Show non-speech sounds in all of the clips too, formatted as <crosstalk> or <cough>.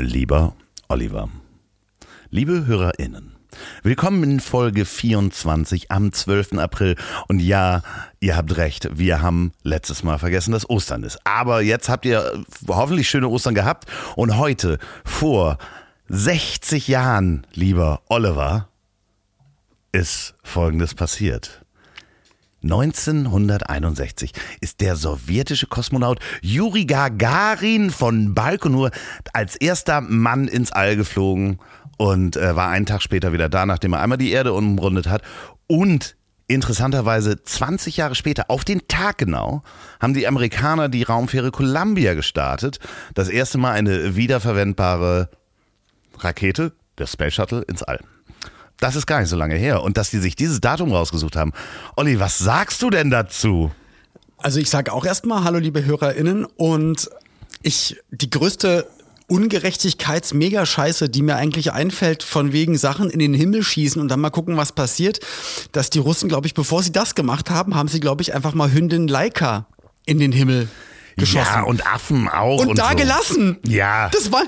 Lieber Oliver, liebe HörerInnen, willkommen in Folge 24 am 12. April. Und ja, ihr habt recht, wir haben letztes Mal vergessen, dass Ostern ist. Aber jetzt habt ihr hoffentlich schöne Ostern gehabt. Und heute, vor 60 Jahren, lieber Oliver, ist Folgendes passiert. 1961 ist der sowjetische Kosmonaut Juri Gagarin von Baikonur als erster Mann ins All geflogen und äh, war einen Tag später wieder da, nachdem er einmal die Erde umrundet hat. Und interessanterweise 20 Jahre später, auf den Tag genau, haben die Amerikaner die Raumfähre Columbia gestartet. Das erste Mal eine wiederverwendbare Rakete, der Space Shuttle, ins All. Das ist gar nicht so lange her. Und dass die sich dieses Datum rausgesucht haben. Olli, was sagst du denn dazu? Also ich sage auch erstmal Hallo liebe HörerInnen und ich, die größte Ungerechtigkeits-Mega-Scheiße, die mir eigentlich einfällt, von wegen Sachen in den Himmel schießen und dann mal gucken, was passiert, dass die Russen, glaube ich, bevor sie das gemacht haben, haben sie, glaube ich, einfach mal Hündin Laika in den Himmel geschossen. Ja, und Affen auch. Und, Und, da so. gelassen. Ja. Das war,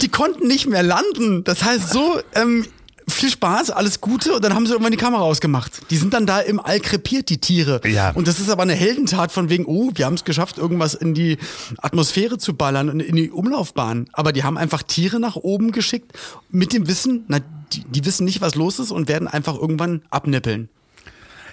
die konnten nicht mehr landen. Das heißt so, ähm, viel Spaß, alles Gute und dann haben sie irgendwann die Kamera ausgemacht. Die sind dann da im All krepiert, die Tiere. Ja. Und das ist aber eine Heldentat von wegen, oh, wir haben es geschafft, irgendwas in die Atmosphäre zu ballern und in die Umlaufbahn. Aber die haben einfach Tiere nach oben geschickt mit dem Wissen, na, die, die wissen nicht, was los ist und werden einfach irgendwann abnippeln.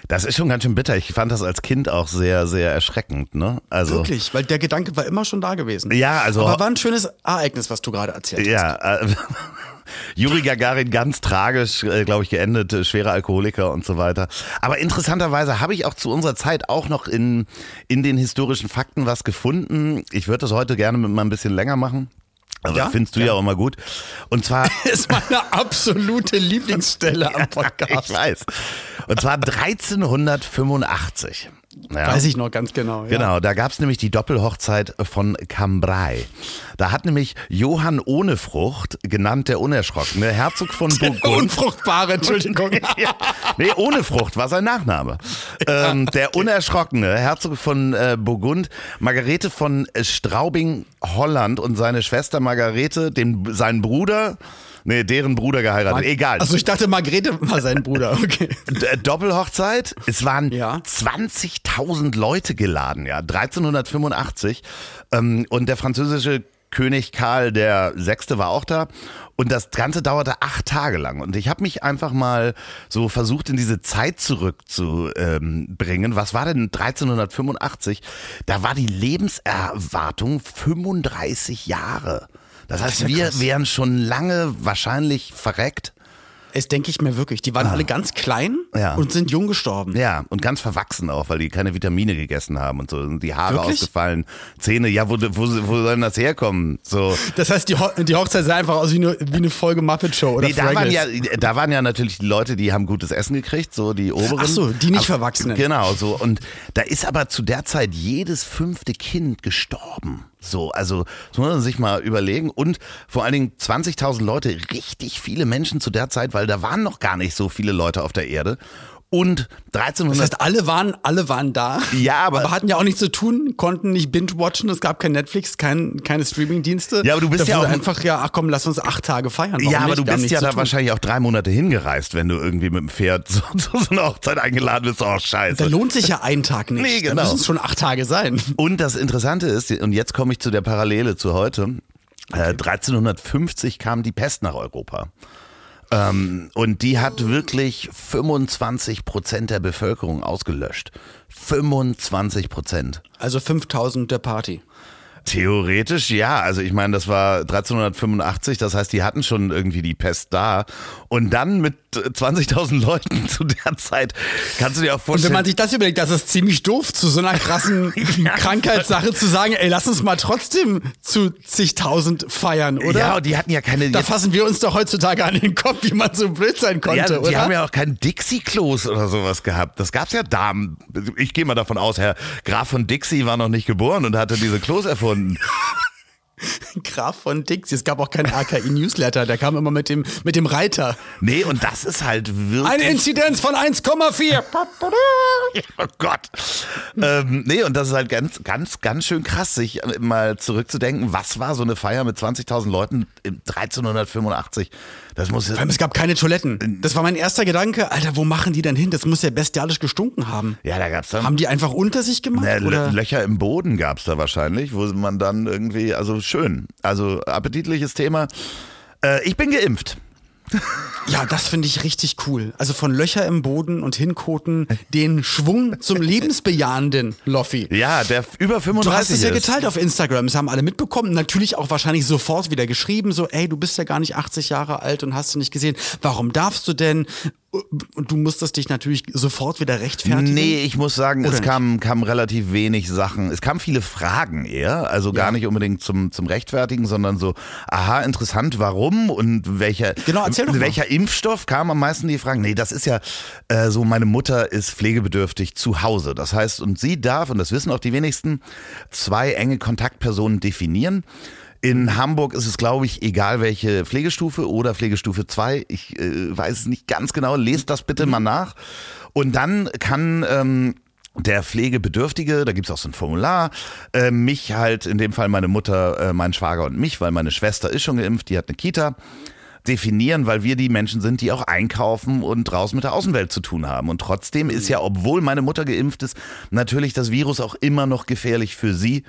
Das ist schon ganz schön bitter. Ich fand das als Kind auch sehr, sehr erschreckend, ne? Also. Wirklich, weil der Gedanke war immer schon da gewesen. Ja, also. Aber war ein schönes Ereignis, was du gerade erzählt hast. Ja, äh, <laughs> Juri Gagarin ganz tragisch, äh, glaube ich, geendet, äh, schwerer Alkoholiker und so weiter. Aber interessanterweise habe ich auch zu unserer Zeit auch noch in, in den historischen Fakten was gefunden. Ich würde das heute gerne mit mal ein bisschen länger machen. Also Ja? findest du ja. Ja. auch immer gut. Und zwar <laughs> ist meine absolute Lieblingsstelle am <laughs> Podcast. ich weiß. Und zwar 1385. Ja. Weiß ich noch ganz genau. Ja. Genau, da gab's nämlich die Doppelhochzeit von Cambrai. Da hat nämlich Johann ohne Frucht, genannt der Unerschrockene, Herzog von Burgund. Unfruchtbare, Entschuldigung. <laughs> ja. Nee, ohne Frucht war sein Nachname. Ähm, der Unerschrockene, Herzog von äh, Burgund, Margarete von Straubing, Holland und seine Schwester Margarete, den, seinen Bruder, nee, deren Bruder geheiratet. Egal. Also ich dachte, Margrethe war sein Bruder. <laughs> Okay. Äh, Doppelhochzeit. Es waren Ja. 20.000 Leute geladen, ja, 1385. Ähm, und der französische König Karl der Sechste war auch da. Und das Ganze dauerte acht Tage lang. Und ich habe mich einfach mal so versucht, in diese Zeit zurückzubringen. Was war denn 1385? Da war die Lebenserwartung 35 Jahre. Das heißt, wir krass. wären schon lange wahrscheinlich verreckt. Es denke ich mir wirklich. Die waren alle ganz klein Ah. Ja. und sind jung gestorben. Ja, und ganz verwachsen auch, weil die keine Vitamine gegessen haben und so. Und die Haare Wirklich? ausgefallen, Zähne, ja, wo, wo, wo soll das herkommen? So. Das heißt, die, Ho die Hochzeit sah einfach aus wie eine, wie eine Folge Muppet Show oder Nee, da waren, ja, da waren ja natürlich die Leute, die haben gutes Essen gekriegt, so die oberen. Ach so, die nicht Verwachsenen. Genau, so. Und da ist aber zu der Zeit jedes fünfte Kind gestorben. So, also das muss man sich mal überlegen. Und vor allen Dingen 20.000 Leute, richtig viele Menschen zu der Zeit, weil da waren noch gar nicht so viele Leute auf der Erde. Und 1300 Das heißt, alle waren, alle waren da. Ja, aber- hatten ja auch nichts zu tun, konnten nicht binge-watchen, es gab kein Netflix, kein, keine Streaming-Dienste. Ja, aber du bist da ja auch- einfach, ja, ach komm, lass uns acht Tage feiern. Warum Ja, aber nicht? du bist ja da wahrscheinlich auch drei Monate hingereist, wenn du irgendwie mit dem Pferd <laughs> zu, zu so einer Hochzeit eingeladen bist. Oh, Da scheiße. lohnt sich ja ein Tag nicht. Nee, Da genau. müssen es schon acht Tage sein. Und das Interessante ist, und jetzt komme ich zu der Parallele zu heute, äh, 1350 kam die Pest nach Europa. Ähm, und die hat wirklich 25 Prozent der Bevölkerung ausgelöscht. 25 Prozent. Also 5000 der Party. Theoretisch ja. Also ich meine, das war 1385, das heißt, die hatten schon irgendwie die Pest da. Und dann mit 20.000 Leuten <laughs> zu der Zeit, kannst du dir auch Und vorstellen. wenn man sich das überlegt, das ist ziemlich doof, zu so einer krassen <laughs> <laughs> Krankheitssache zu sagen, ey, lass uns mal trotzdem zu zigtausend feiern, oder? ja, und die hatten ja keine. da fassen wir uns doch heutzutage an den Kopf, wie man so blöd sein konnte, ja, die oder? haben ja auch kein Dixie-Klos oder sowas gehabt. Das gab's ja da. Ich gehe mal davon aus, Herr Graf von Dixie war noch nicht geboren und hatte diese Klos erfunden. <laughs> Graf von Dixie. Es gab auch keinen RKI-Newsletter, der kam immer mit dem, mit dem Reiter. Nee, und das ist halt wirklich. Eine Inzidenz von 1,4. <laughs> Oh Gott. ähm, nee, und das ist halt ganz, ganz, ganz schön krass, sich mal zurückzudenken, was war so eine Feier mit 20.000 Leuten im 1385? Das muss. Vor allem, es gab keine Toiletten. Das war mein erster Gedanke. Alter, wo machen die denn hin? Das muss ja bestialisch gestunken haben. Ja, da gab's dann. Haben die einfach unter sich gemacht? Lö- oder? Löcher im Boden gab's da wahrscheinlich, wo man dann irgendwie, also schön, also appetitliches Thema. Äh, ich bin geimpft. Ja, das finde ich richtig cool. Also von Löcher im Boden und Hinkoten den Schwung zum lebensbejahenden Loffi. Ja, der über 35 Du hast es ja ist. geteilt auf Instagram, das haben alle mitbekommen. Natürlich auch wahrscheinlich sofort wieder geschrieben, so, ey, du bist ja gar nicht 80 Jahre alt und hast du nicht gesehen. Warum darfst du denn? Und du musstest dich natürlich sofort wieder rechtfertigen. Nee, ich muss sagen, Oder es kamen kam relativ wenig Sachen. Es kamen viele Fragen eher, also gar nicht unbedingt zum, zum Rechtfertigen, sondern so, aha, interessant, warum und welcher, Genau, welcher Impfstoff kam am meisten die Fragen? Nee, das ist ja äh, so, meine Mutter ist pflegebedürftig zu Hause. Das heißt, und sie darf, und das wissen auch die wenigsten, zwei enge Kontaktpersonen definieren. In Hamburg ist es, glaube ich, egal welche Pflegestufe oder Pflegestufe 2. Ich äh, weiß es nicht ganz genau. Lest das bitte mal nach. Und dann kann ähm, der Pflegebedürftige, da gibt's auch so ein Formular, äh, mich halt, in dem Fall meine Mutter, äh, mein Schwager und mich, weil meine Schwester ist schon geimpft, die hat eine Kita, definieren, weil wir die Menschen sind, die auch einkaufen und draußen mit der Außenwelt zu tun haben. Und trotzdem ist ja, obwohl meine Mutter geimpft ist, natürlich das Virus auch immer noch gefährlich für sie.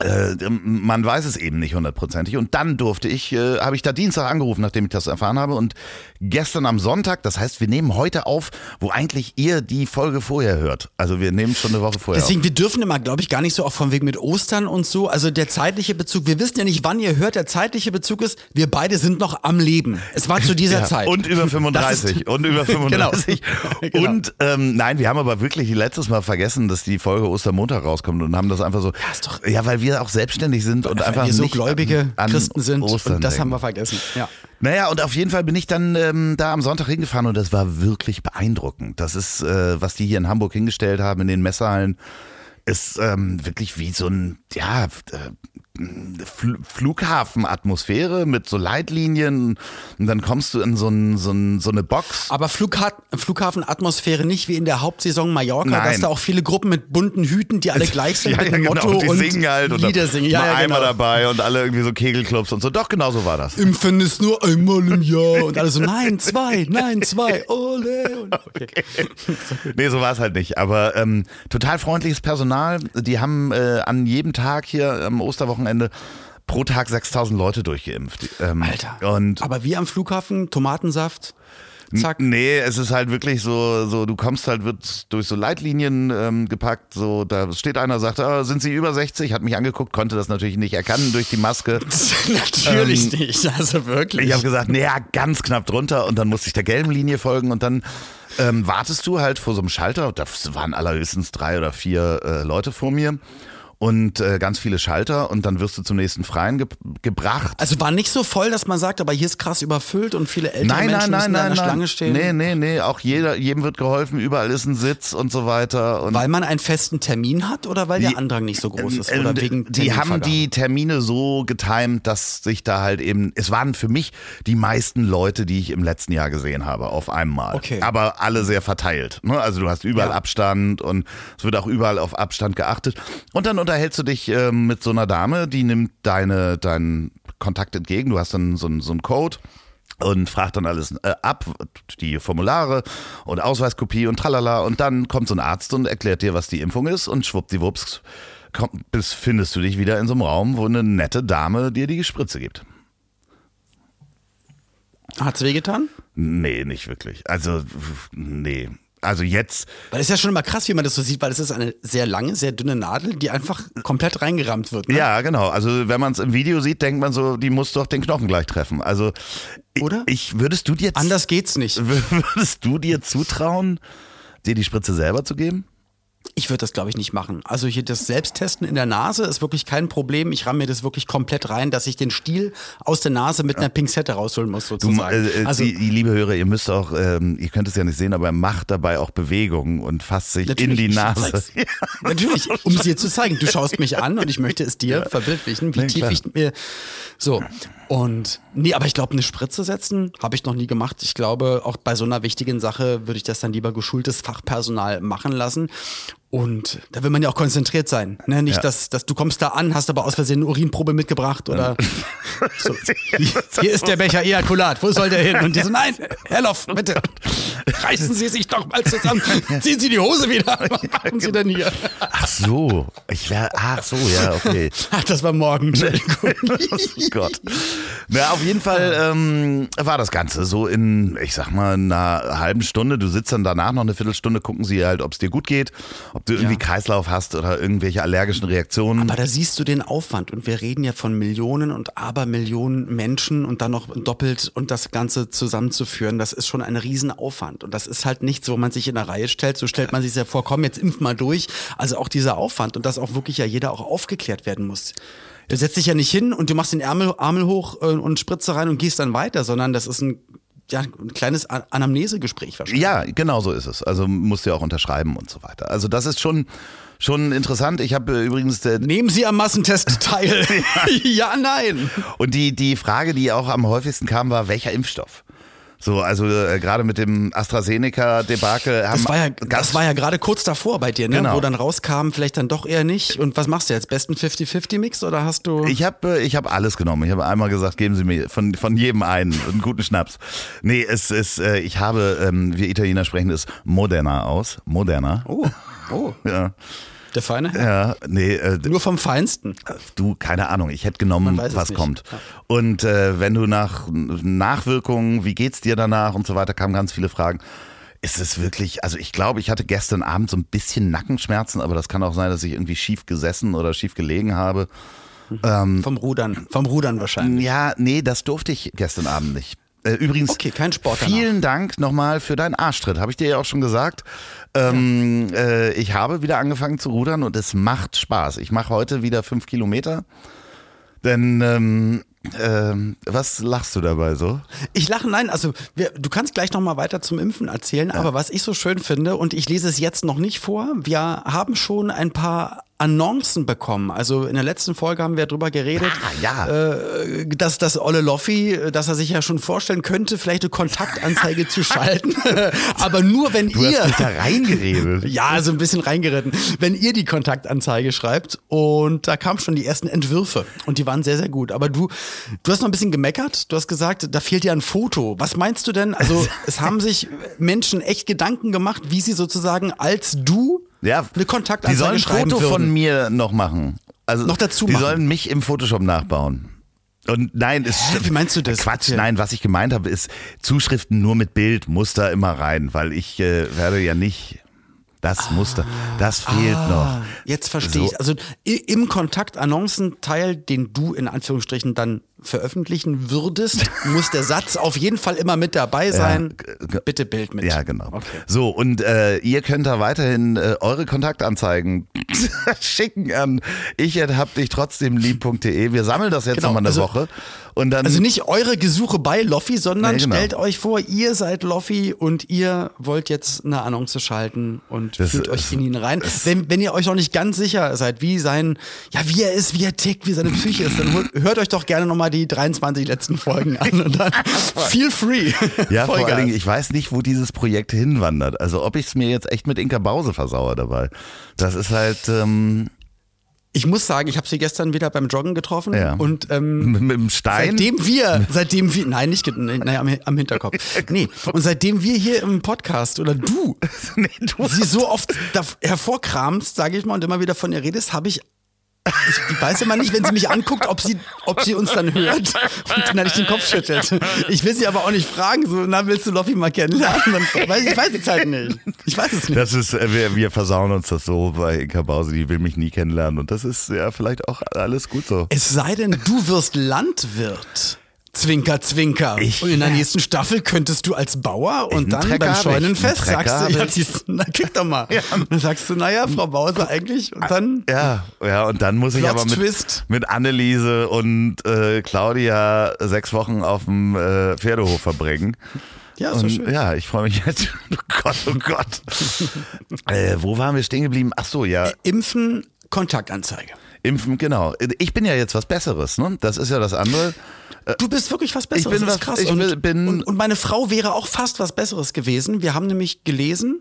Äh, man weiß es eben nicht hundertprozentig. Und dann durfte ich, äh, habe ich da Dienstag angerufen, nachdem ich das erfahren habe. Und gestern am Sonntag, das heißt, wir nehmen heute auf, wo eigentlich ihr die Folge vorher hört. Also wir nehmen schon eine Woche vorher Deswegen, wir dürfen immer, glaube ich, gar nicht so auch von wegen mit Ostern und so. Also der zeitliche Bezug, wir wissen ja nicht, wann ihr hört, der zeitliche Bezug ist, wir beide sind noch am Leben. Es war zu dieser Ja, Zeit. Und über Das 35. ist- <laughs> und über 35. <laughs> Genau. Und ähm, nein, wir haben aber wirklich letztes Mal vergessen, dass die Folge Ostermontag rauskommt und haben das einfach so. ist doch- ja, weil wir auch selbstständig sind und Weil einfach wir so gläubige an, an Christen sind Ostern und das denken. haben wir vergessen. Ja. Naja, und auf jeden Fall bin ich dann ähm, da am Sonntag hingefahren und das war wirklich beeindruckend. Das ist, äh, was die hier in Hamburg hingestellt haben in den Messehallen, ist ähm, wirklich wie so ein, ja, äh, Fl Flughafenatmosphäre mit so Leitlinien und dann kommst du in so, ein, so, ein, so eine Box. Aber Flugha Flughafenatmosphäre nicht wie in der Hauptsaison Mallorca, Nein. dass da auch viele Gruppen mit bunten Hüten, die alle <laughs> gleich sind, mit dem Motto genau. die und singen halt und Lieder singen. Ja, ja, einmal genau. dabei und alle irgendwie so Kegelclubs und so. Doch, genau so war das. Impfen ist nur einmal im Jahr. Und alle so, nein, zwei, nein, zwei, <laughs> ole. Okay. Nee, so war es halt nicht. Aber ähm, total freundliches Personal. Die haben äh, an jedem Tag hier am Osterwochenende pro Tag 6000 Leute durchgeimpft. Ähm, Alter. Und Aber wie am Flughafen, Tomatensaft, zack. Nee, es ist halt wirklich so, so du kommst halt, wird durch so Leitlinien ähm, gepackt, so da steht einer, sagt, ah, sind Sie über 60? Hat mich angeguckt, konnte das natürlich nicht erkennen durch die Maske. <laughs> Natürlich nicht, also wirklich. Ich habe gesagt, naja, ganz knapp drunter und dann musste ich der gelben Linie folgen und dann ähm, wartest du halt vor so einem Schalter, da waren allerhöchstens drei oder vier äh, Leute vor mir und äh, ganz viele Schalter und dann wirst du zum nächsten Freien ge gebracht. also war nicht so voll, dass man sagt, aber hier ist krass überfüllt und viele ältere Nein, Menschen nein, nein, müssen da nein, in der nein. Schlange stehen. Nee, nee, nee, auch jeder, jedem wird geholfen, überall ist ein Sitz und so weiter. Und Weil man einen festen Termin hat oder weil Die- der Andrang nicht so groß ist? Ähm, Oder ähm, wegen die haben die Termine so getimt, dass sich da halt eben, es waren für mich die meisten Leute, die ich im letzten Jahr gesehen habe, auf einmal. Okay. Aber alle sehr verteilt. Ne? Also du hast überall Ja. Abstand und es wird auch überall auf Abstand geachtet. Und dann unterhältst du dich ähm, mit so einer Dame, die nimmt deine, deinen Kontakt entgegen. Du hast dann so, einen- so einen Code und fragt dann alles äh, ab, die Formulare und Ausweiskopie und tralala. Und dann kommt so ein Arzt und erklärt dir, was die Impfung ist und schwuppdiwupps komm, bis findest du dich wieder in so einem Raum, wo eine nette Dame dir die Spritze gibt. Hat's wehgetan? Nee, nicht wirklich. Also, nee. Also jetzt. Weil es ist ja schon immer krass, wie man das so sieht, weil es ist eine sehr lange, sehr dünne Nadel, die einfach komplett reingerammt wird. Ne? Ja, genau. Also wenn man es im Video sieht, denkt man so, die muss doch den Knochen gleich treffen. Also Oder? Ich würdest du dir Anders geht's nicht. <laughs> würdest du dir zutrauen, dir die Spritze selber zu geben? Ich würde das, glaube ich, nicht machen. Also hier das Selbsttesten in der Nase ist wirklich kein Problem. Ich ramme mir das wirklich komplett rein, dass ich den Stiel aus der Nase mit einer Pinzette rausholen muss, sozusagen. Du, äh, also, die, die, liebe Hörer, ihr müsst auch, ähm, ihr könnt es ja nicht sehen, aber er macht dabei auch Bewegungen und fasst sich in die Nase. <laughs> Ja. Natürlich, um es dir zu zeigen. Du schaust mich an und ich möchte es dir verbildlichen, wie nee, tief klar. ich mir. So. Und nee, aber ich glaube, eine Spritze setzen habe ich noch nie gemacht. Ich glaube, auch bei so einer wichtigen Sache würde ich das dann lieber geschultes Fachpersonal machen lassen. Und da will man ja auch konzentriert sein. Ne? Nicht, ja. dass, dass du kommst da an, hast aber aus Versehen eine Urinprobe mitgebracht oder <laughs> so. Hier ist der Becher Ejakulat, wo soll der hin? Und die so, nein, Herr Loff, bitte, reißen Sie sich doch mal zusammen, ziehen Sie die Hose wieder, was machen Sie denn hier? Ach so, ich wäre, ach so, ja, okay. Ach, das war morgen, <laughs> Entschuldigung. oh Gott. Na, auf jeden Fall ähm, war das Ganze so in, ich sag mal, einer halben Stunde. Du sitzt dann danach noch eine Viertelstunde, gucken sie halt, ob es dir gut geht, ob du irgendwie ja. Kreislauf hast oder irgendwelche allergischen Reaktionen. Aber da siehst du den Aufwand und wir reden ja von Millionen und Abermillionen Menschen und dann noch doppelt und das Ganze zusammenzuführen, das ist schon ein Riesenaufwand und das ist halt nichts, wo man sich in der Reihe stellt, so stellt man sich ja vor, komm, jetzt impf mal durch. Also auch dieser Aufwand und dass auch wirklich ja jeder auch aufgeklärt werden muss. Du setzt dich ja nicht hin und du machst den Ärmel, Ärmel hoch äh, und Spritze rein und gehst dann weiter, sondern das ist ein ja, ein kleines Anamnesegespräch wahrscheinlich. Ja, genau so ist es. Also musst du ja auch unterschreiben und so weiter. Also das ist schon schon interessant. Ich habe äh, übrigens Nehmen Sie am Massentest <laughs> teil. ja, nein. Und die die Frage, die auch am häufigsten kam, war welcher Impfstoff? So, also äh, gerade mit dem AstraZeneca-Debakel haben. Das war ja, das war ja gerade kurz davor bei dir, ne? Genau. Wo dann rauskam, vielleicht dann doch eher nicht. Und was machst du jetzt? Besten 50-50-Mix oder hast du. Ich habe äh, ich hab alles genommen. Ich habe einmal gesagt, geben Sie mir von, von jedem einen einen guten Schnaps. Nee, es ist, äh, ich habe, ähm, wir Italiener sprechen es Moderna aus. Moderna. Oh, oh. <laughs> ja. Der feine Ja, nee. Äh, Nur vom Feinsten. Du, keine Ahnung. Ich hätte genommen, was kommt. Ja. Und äh, wenn du nach Nachwirkungen, wie geht's dir danach und so weiter, kamen ganz viele Fragen. Ist es wirklich, also ich glaube, ich hatte gestern Abend so ein bisschen Nackenschmerzen, aber das kann auch sein, dass ich irgendwie schief gesessen oder schief gelegen habe. Mhm. Ähm, vom Rudern, vom Rudern wahrscheinlich. Ja, nee, das durfte ich gestern Abend nicht. Äh, übrigens, okay, kein Sport vielen Dank nochmal für deinen Arschtritt. Habe ich dir ja auch schon gesagt. Ähm, ja. äh, ich habe wieder angefangen zu rudern und es macht Spaß. Ich mache heute wieder fünf Kilometer. Denn ähm, ähm, was lachst du dabei so? Ich lache, nein, also wir, du kannst gleich nochmal weiter zum Impfen erzählen, ja. aber was ich so schön finde, und ich lese es jetzt noch nicht vor, wir haben schon ein paar Annoncen bekommen. Also in der letzten Folge haben wir darüber geredet, ah, ja. äh, dass das Olle Loffi, dass er sich ja schon vorstellen könnte, vielleicht eine Kontaktanzeige zu schalten. <laughs> Aber nur wenn du ihr. Hast mich da reingeredet. <laughs> ja, so ein bisschen reingeritten. Wenn ihr die Kontaktanzeige schreibt und da kamen schon die ersten Entwürfe und die waren sehr, sehr gut. Aber du, du hast noch ein bisschen gemeckert. Du hast gesagt, da fehlt dir ein Foto. Was meinst du denn? Also <laughs> es haben sich Menschen echt Gedanken gemacht, wie sie sozusagen als du ja, eine Kontaktanzeige Die sollen ein Foto würden. von mir noch machen. Also noch dazu Die machen. sollen mich im Photoshop nachbauen. Und nein, ist Wie meinst du das? Quatsch, nein, was ich gemeint habe, ist Zuschriften nur mit Bild, muss da immer rein, weil ich äh, werde ja nicht das ah, Muster, das fehlt ah, noch. Jetzt verstehe so. ich. Also im Kontaktannoncenteil, den du in Anführungsstrichen dann veröffentlichen würdest, muss der Satz auf jeden Fall immer mit dabei sein. Ja, Bitte Bild mit. Ja, genau. Okay. So, und äh, ihr könnt da weiterhin äh, eure Kontaktanzeigen <laughs> schicken an ich hab dich trotzdem lieb.de. Wir sammeln das jetzt genau, nochmal eine also, Woche. Und dann, also nicht eure Gesuche bei Loffi, sondern nee, genau. stellt euch vor, ihr seid Loffi und ihr wollt jetzt eine Annonce schalten und das, fühlt euch in ihn rein. Wenn, wenn ihr euch noch nicht ganz sicher seid, wie sein, ja, wie er ist, wie er tickt, wie seine Psyche ist, dann hört euch doch gerne nochmal die 23 letzten Folgen an und dann feel free. Ja, vor allen Dingen, ich weiß nicht, wo dieses Projekt hinwandert. Also ob ich es mir jetzt echt mit Inka Bause versauere dabei. Das ist halt. Ähm ich muss sagen, ich habe sie gestern wieder beim Joggen getroffen ja. und ähm, <laughs> mit, mit dem Stein. Seitdem wir, <laughs> seitdem wir, nein, nicht, naja, am, am Hinterkopf, nee. Und seitdem wir hier im Podcast oder du, <laughs> nee, du sie so oft hervorkramst, sage ich mal, und immer wieder von ihr redest, habe ich Ich, ich weiß immer nicht, wenn sie mich anguckt, ob sie, ob sie uns dann hört und dann halt den Kopf schüttelt. Ich will sie aber auch nicht fragen, so, na, willst du Loffi mal kennenlernen? Ich weiß es halt nicht. Ich weiß es nicht. Das ist, äh, wir, wir versauen uns das so bei Inka Bause, die will mich nie kennenlernen. Und das ist ja vielleicht auch alles gut so. Es sei denn, du wirst Landwirt. Zwinker, Zwinker. Ich- und in der nächsten Staffel könntest du als Bauer und dann Trecker beim Scheunenfest sagst du, ja, siehst, na kick doch mal. Dann sagst du, naja, Frau Bause eigentlich und dann Ja, ja, und dann muss ich aber mit, Twist. mit Anneliese und äh, Claudia sechs Wochen auf dem äh, Pferdehof verbringen. Ja, und, schön. ja, ich freue mich jetzt. <laughs> Oh Gott, oh Gott. <laughs> äh, wo waren wir stehen geblieben? Ach so, ja, Impfen, Kontaktanzeige. impfen, genau. Ich bin ja jetzt was Besseres, ne? Das ist ja das andere. Du bist wirklich was Besseres. bin das was- krass. ich und, bin- und, und meine Frau wäre auch fast was Besseres gewesen. Wir haben nämlich gelesen,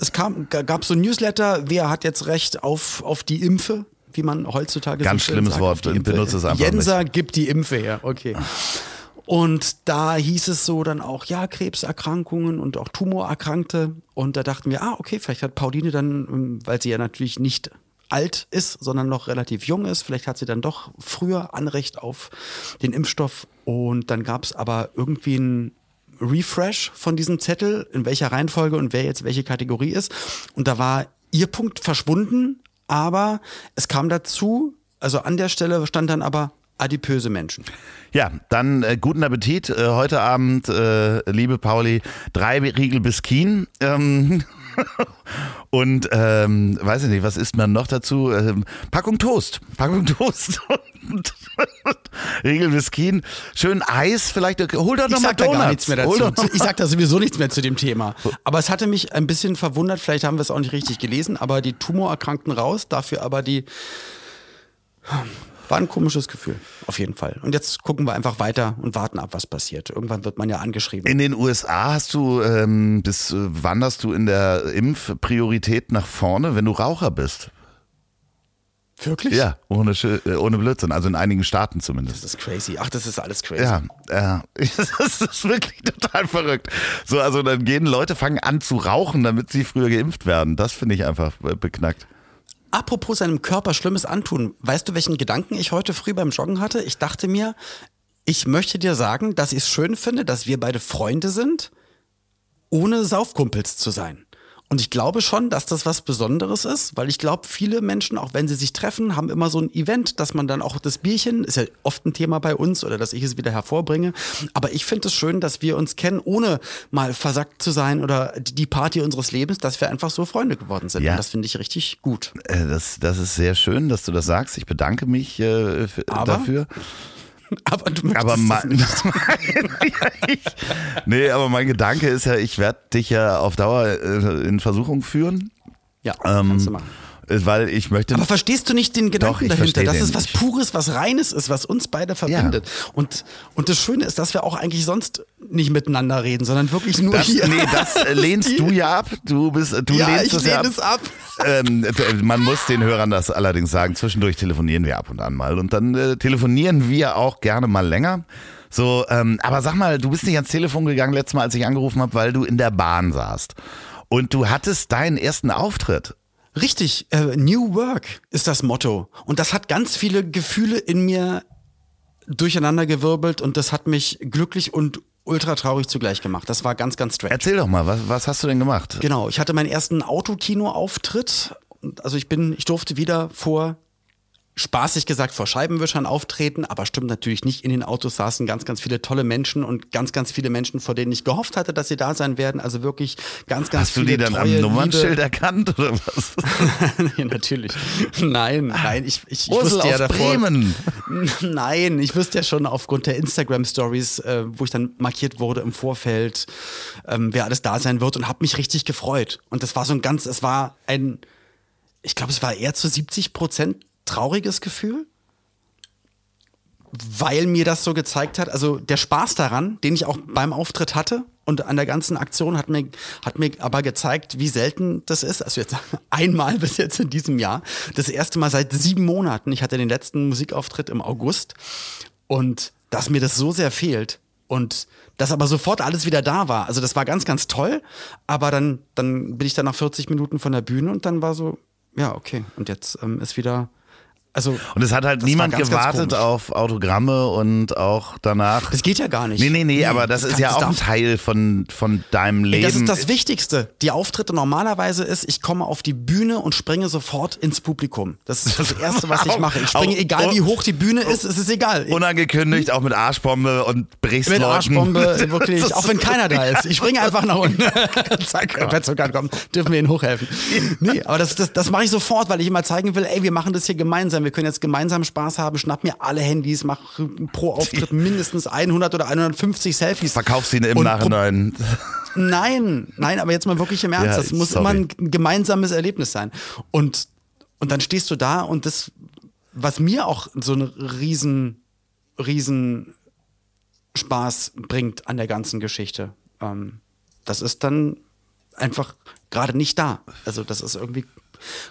es kam, gab so ein Newsletter, wer hat jetzt Recht auf, auf die Impfe, wie man heutzutage Ganz so schlimmes sagt, Wort, auf die Impfe. benutze es einfach Jenser gibt die Impfe her, okay. Und da hieß es so dann auch, ja, Krebserkrankungen und auch Tumorerkrankte. Und da dachten wir, ah, okay, vielleicht hat Pauline dann, ähm, weil sie ja natürlich nicht alt ist, sondern noch relativ jung ist, vielleicht hat sie dann doch früher Anrecht auf den Impfstoff. Und dann gab es aber irgendwie ein Refresh von diesem Zettel, in welcher Reihenfolge und wer jetzt welche Kategorie ist. Und da war ihr Punkt verschwunden, aber es kam dazu, also an der Stelle stand dann aber adipöse Menschen. Ja, dann äh, guten Appetit. Äh, heute Abend, äh, liebe Pauli, drei Riegel Biskin. Ähm, <laughs> <laughs> und ähm, weiß ich nicht, was isst man noch dazu? Ähm, Packung Toast. Packung Toast. Und <laughs> Riegel Biskin. Schön Eis, vielleicht. Hol doch Ich noch mal sag da Donuts. gar nichts mehr dazu. Ich sag da sowieso nichts mehr zu dem Thema. Aber es hatte mich ein bisschen verwundert, vielleicht haben wir es auch nicht richtig gelesen, aber die Tumorerkrankten raus, dafür aber die war ein komisches Gefühl, auf jeden Fall. Und jetzt gucken wir einfach weiter und warten ab, was passiert. Irgendwann wird man ja angeschrieben. In den USA hast du, ähm, bis äh, wanderst du in der Impfpriorität nach vorne, wenn du Raucher bist? Wirklich? Ja, ohne, äh, ohne Blödsinn. Also in einigen Staaten zumindest. Das ist crazy. Ach, das ist alles crazy. Ja, ja. <laughs> Das ist wirklich total verrückt. So, also dann gehen Leute, fangen an zu rauchen, damit sie früher geimpft werden. Das finde ich einfach äh, beknackt. Apropos seinem Körper Schlimmes antun, weißt du, welchen Gedanken ich heute früh beim Joggen hatte? Ich dachte mir, ich möchte dir sagen, dass ich es schön finde, dass wir beide Freunde sind, ohne Saufkumpels zu sein. Und ich glaube schon, dass das was Besonderes ist, weil ich glaube, viele Menschen, auch wenn sie sich treffen, haben immer so ein Event, dass man dann auch das Bierchen, ist ja oft ein Thema bei uns oder dass ich es wieder hervorbringe. Aber ich finde es schön, dass wir uns kennen, ohne mal versackt zu sein oder die Party unseres Lebens, dass wir einfach so Freunde geworden sind. Ja. Und das finde ich richtig gut. Äh, Das, das ist sehr schön, dass du das sagst. Ich bedanke mich äh, dafür. <laughs> Aber du möchtest Aber mein, nicht. <laughs> nee, aber mein Gedanke ist ja, ich werde dich ja auf Dauer äh, in Versuchung führen, Ja, ähm, kannst du machen. Äh, weil ich möchte. Aber verstehst du nicht den Gedanken ich dahinter, dass es was Pures, was Reines ist, was uns beide verbindet? Und, und das Schöne ist, dass wir auch eigentlich sonst nicht miteinander reden, sondern wirklich nur das, hier. nee, das äh, <laughs> lehnst du ja ab. Du bist, du ja, lehnst ich es ja lehne ab. es ab. ähm, man muss den Hörern das allerdings sagen. Zwischendurch telefonieren wir ab und an mal und dann äh, telefonieren wir auch gerne mal länger. So, ähm, aber sag mal, du bist nicht ans Telefon gegangen letztes Mal, als ich angerufen habe, weil du in der Bahn saßt und du hattest deinen ersten Auftritt. Richtig, äh, New Work ist das Motto. Und das hat ganz viele Gefühle in mir durcheinandergewirbelt und das hat mich glücklich und ultra traurig zugleich gemacht. Das war ganz, ganz strange. Erzähl doch mal, was, was hast du denn gemacht? Genau, ich hatte meinen ersten Autokino-Auftritt. Also ich bin, ich durfte wieder vor, spaßig gesagt, vor Scheibenwischern auftreten, aber stimmt natürlich nicht. In den Autos saßen ganz, ganz viele tolle Menschen und ganz, ganz viele Menschen, vor denen ich gehofft hatte, dass sie da sein werden. Also wirklich ganz, ganz Hast du viele die dann am Nummernschild erkannt oder was? <laughs> nee, natürlich. Nein, nein, ich, ich, ich Ursel wusste ja davor. Bremen. <laughs> Nein, ich wusste ja schon aufgrund der Instagram-Stories, äh, wo ich dann markiert wurde im Vorfeld, ähm, wer alles da sein wird und habe mich richtig gefreut. Und das war so ein ganz, es war ein, ich glaube, es war eher zu 70 Prozent trauriges Gefühl, weil mir das so gezeigt hat, also der Spaß daran, den ich auch beim Auftritt hatte und an der ganzen Aktion hat mir, hat mir aber gezeigt, wie selten das ist. Also jetzt <laughs> einmal bis jetzt in diesem Jahr. Das erste Mal seit sieben Monaten. Ich hatte den letzten Musikauftritt im August und dass mir das so sehr fehlt und dass aber sofort alles wieder da war. Also das war ganz, ganz toll. Aber dann, dann bin ich dann nach 40 Minuten von der Bühne und dann war so, ja, okay. Und jetzt ähm, ist wieder Also, Und es hat halt das niemand ganz, ganz gewartet komisch. auf Autogramme und auch danach. Das geht ja gar nicht. Nee, nee, nee, aber das, ist kann- ja auch ein Teil von, von deinem Ey, Leben. Das ist das Wichtigste. Die Auftritte normalerweise ist, ich komme auf die Bühne und springe sofort ins Publikum. Das ist das Erste, was ich <laughs> mache. Ich springe, Auch- egal wie hoch die Bühne ist, es ist egal. Unangekündigt, auch mit Arschbombe und brichst Mit Leuten. Arschbombe, <laughs> wirklich, Das auch wenn keiner da ist. Ich springe einfach nach unten. <laughs> Zack, wenn Petzokan kommt, dürfen wir ihnen hochhelfen. Nee, aber das, das, das mache ich sofort, weil ich immer zeigen will, ey, wir machen das hier gemeinsam. Wir können jetzt gemeinsam Spaß haben, schnapp mir alle Handys, mach pro Auftritt mindestens 100 oder 150 Selfies. Verkaufst ihn im Nachhinein. Nein, nein, aber jetzt mal wirklich im Ernst. Ja, das muss sorry. immer ein gemeinsames Erlebnis sein. Und, und dann stehst du da und das, was mir auch so einen riesen, riesen Spaß bringt an der ganzen Geschichte, ähm, das ist dann einfach gerade nicht da. Also das ist irgendwie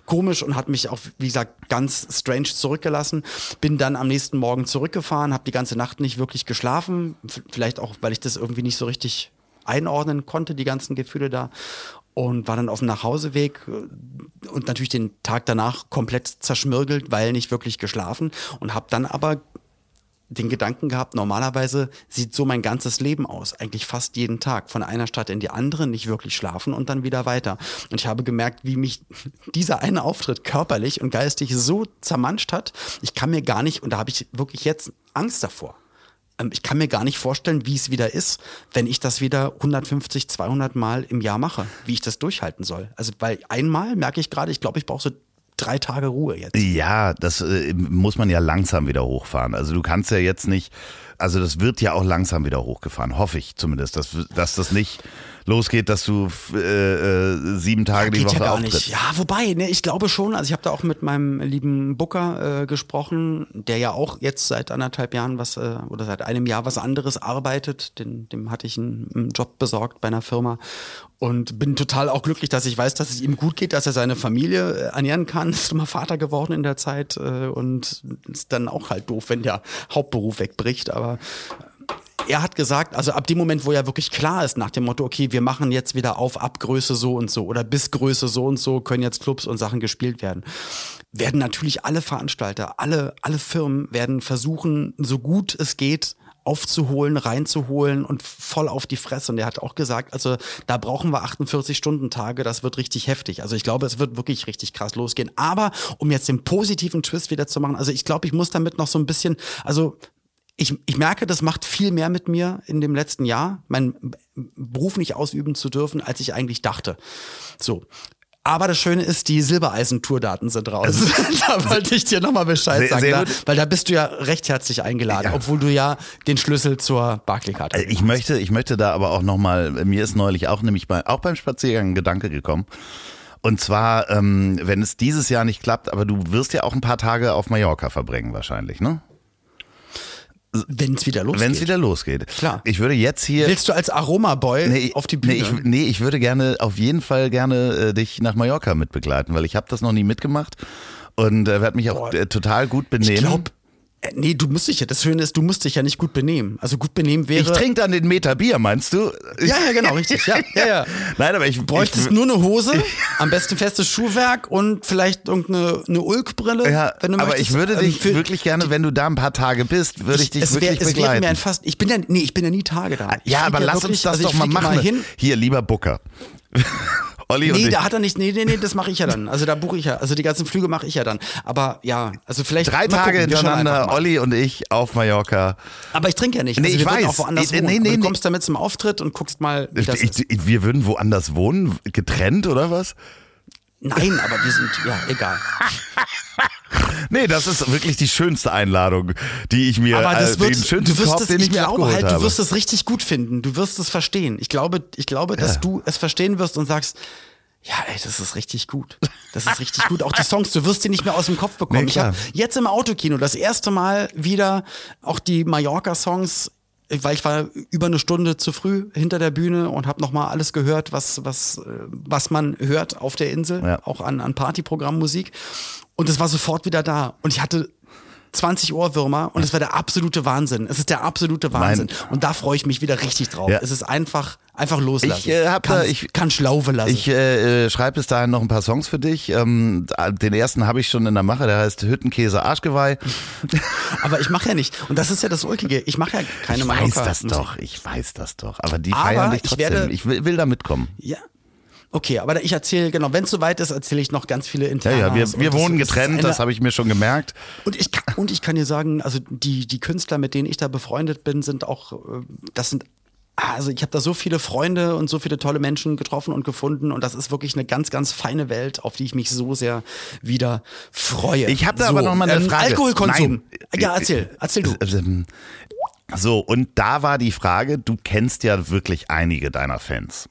komisch und hat mich auch, wie gesagt, ganz strange zurückgelassen. Bin dann am nächsten Morgen zurückgefahren, habe die ganze Nacht nicht wirklich geschlafen. Vielleicht auch, weil ich das irgendwie nicht so richtig einordnen konnte, die ganzen Gefühle da. Und war dann auf dem Nachhauseweg äh, und natürlich den Tag danach komplett zerschmirgelt, weil nicht wirklich geschlafen. Und habe dann aber den Gedanken gehabt, normalerweise sieht so mein ganzes Leben aus, eigentlich fast jeden Tag, von einer Stadt in die andere, nicht wirklich schlafen und dann wieder weiter. Und ich habe gemerkt, wie mich <laughs> dieser eine Auftritt körperlich und geistig so zermanscht hat, ich kann mir gar nicht, und da habe ich wirklich jetzt Angst davor. Ähm, Ich kann mir gar nicht vorstellen, wie es wieder ist, wenn ich das wieder 150, 200 Mal im Jahr mache, wie ich das durchhalten soll. Also, weil einmal merke ich gerade, ich glaube, ich brauche so drei Tage Ruhe jetzt. Ja, das äh, muss man ja langsam wieder hochfahren. Also du kannst ja jetzt nicht, also das wird ja auch langsam wieder hochgefahren, hoffe ich zumindest, dass, dass das nicht losgeht, dass du äh, äh, sieben Tage die Geht Woche ja gar nicht. Ja, wobei, ne, ich glaube schon. Also ich habe da auch mit meinem lieben Booker äh, gesprochen, der ja auch jetzt seit anderthalb Jahren was äh, oder seit einem Jahr was anderes arbeitet. Den, dem hatte ich einen, einen Job besorgt bei einer Firma und bin total auch glücklich, dass ich weiß, dass es ihm gut geht, dass er seine Familie äh, ernähren kann. <laughs> Ist immer Vater geworden in der Zeit äh, und ist dann auch halt doof, wenn der Hauptberuf wegbricht. Aber er hat gesagt, also ab dem Moment, wo ja wirklich klar ist, nach dem Motto, okay, wir machen jetzt wieder auf ab Größe so und so oder bis Größe so und so können jetzt Clubs und Sachen gespielt werden, werden natürlich alle Veranstalter, alle, alle Firmen werden versuchen, so gut es geht, aufzuholen, reinzuholen und voll auf die Fresse. Und er hat auch gesagt, also da brauchen wir 48 Stunden Tage, das wird richtig heftig. Also ich glaube, es wird wirklich richtig krass losgehen. Aber um jetzt den positiven Twist wieder zu machen, also ich glaube, ich muss damit noch so ein bisschen, also ich, ich merke, das macht viel mehr mit mir in dem letzten Jahr, meinen Beruf nicht ausüben zu dürfen, als ich eigentlich dachte. So. Aber das Schöne ist, die Silbereisen-Tourdaten sind raus. <laughs> da wollte ich dir nochmal Bescheid Sehr- sagen, sehr da, weil da bist du ja recht herzlich eingeladen, Ja. obwohl du ja den Schlüssel zur Barclaycard Also Ich möchte, ich möchte da aber auch nochmal, mir ist neulich auch nämlich bei, auch beim Spaziergang ein Gedanke gekommen. Und zwar, ähm, wenn es dieses Jahr nicht klappt, aber du wirst ja auch ein paar Tage auf Mallorca verbringen wahrscheinlich, ne? Wenn es wieder losgeht. Wenn es wieder losgeht. Klar. Ich würde jetzt hier. Willst du als Aromaboy Nee, auf die Bühne? Nee ich, nee, ich würde gerne, auf jeden Fall gerne äh, dich nach Mallorca mitbegleiten, weil ich habe das noch nie mitgemacht und äh, werde mich auch äh, total gut benehmen. ich glaube, nee, du musst dich ja, das Schöne ist, du musst dich ja nicht gut benehmen. Also gut benehmen wäre. ich trinke dann den Meter Bier, meinst du? Ich, Ja, ja, genau, richtig. Ja, <laughs> ja, ja. Nein, aber ich bräuchtest ich, nur eine Hose, <laughs> am besten festes Schuhwerk und vielleicht irgendeine eine Ulkbrille, ja, wenn du aber möchtest. ich würde Ähm, dich für- wirklich gerne, wenn du da ein paar Tage bist, würde ich, dich es wär, wirklich es wäre begleiten. mir ein fast, ich bin ja, nee, ich bin ja nie Tage da. Ich ja, aber lass uns wirklich- das also doch ich mal machen. hin. Hier, lieber Booker. <laughs> Olli Nee, da hat er nicht, nee, nee, nee, das mache ich ja dann. Also da buche ich ja, also die ganzen Flüge mache ich ja dann. Aber ja, also vielleicht Drei Tage gucken, hintereinander. Olli und ich auf Mallorca. Aber ich trinke ja nicht. Nee, also ich weiß. auch woanders Nee, wohnen. nee, nee, du nee. kommst damit zum Auftritt und guckst mal, wie das ist. Ich, wir würden woanders wohnen, getrennt oder was? Nein, aber wir sind, ja, egal. <laughs> Nee, das ist wirklich die schönste Einladung, die ich mir, Aber das äh, wird, den schönsten du wirst Korb, es, den ich, ich mir glaube halt, habe. du wirst es richtig gut finden. Du wirst es verstehen. Ich glaube, ich glaube, dass Ja. du es verstehen wirst und sagst, ja, ey, das ist richtig gut. Das ist richtig gut. Auch die Songs, du wirst die nicht mehr aus dem Kopf bekommen. Nee, ich habe jetzt im Autokino das erste Mal wieder auch die Mallorca-Songs weil ich war über eine Stunde zu früh hinter der Bühne und habe nochmal alles gehört, was, was, äh, was man hört auf der Insel, Ja. auch an, an Partyprogrammmusik. Und es war sofort wieder da. Und ich hatte 20 Ohrwürmer und es war der absolute Wahnsinn. Es ist der absolute Wahnsinn. und da freue ich mich wieder richtig drauf. Ja. Es ist einfach Einfach loslassen. Ich, äh, hab da- ich- kann schlaufe lassen. Ich äh, äh, schreibe bis dahin noch ein paar Songs für dich. Ähm, den ersten habe ich schon in der Mache, der heißt Hüttenkäse Arschgeweih. <laughs> aber ich mache ja nicht. Und das ist ja das Ulkige. Ich mache ja keine ich weiß das doch, ich weiß das doch. Aber die Aber feiern dich ich trotzdem. werde- ich will, will da mitkommen. Ja. Okay, aber ich erzähle, genau, wenn es soweit ist, erzähle ich noch ganz viele Ja, Internas. ja, wir, wir das wohnen ist getrennt, eine- das habe ich mir schon gemerkt. Und ich, kann, und ich kann dir sagen, also die, die Künstler, mit denen ich da befreundet bin, sind auch, äh, das sind, also ich habe da so viele Freunde und so viele tolle Menschen getroffen und gefunden und das ist wirklich eine ganz, ganz feine Welt, auf die ich mich so sehr wieder freue. Ich habe da so, aber noch mal eine ähm, Frage. Alkoholkonsum. Nein. Ja, erzähl, erzähl du. Ähm, So, und da war die Frage, du kennst ja wirklich einige deiner Fans.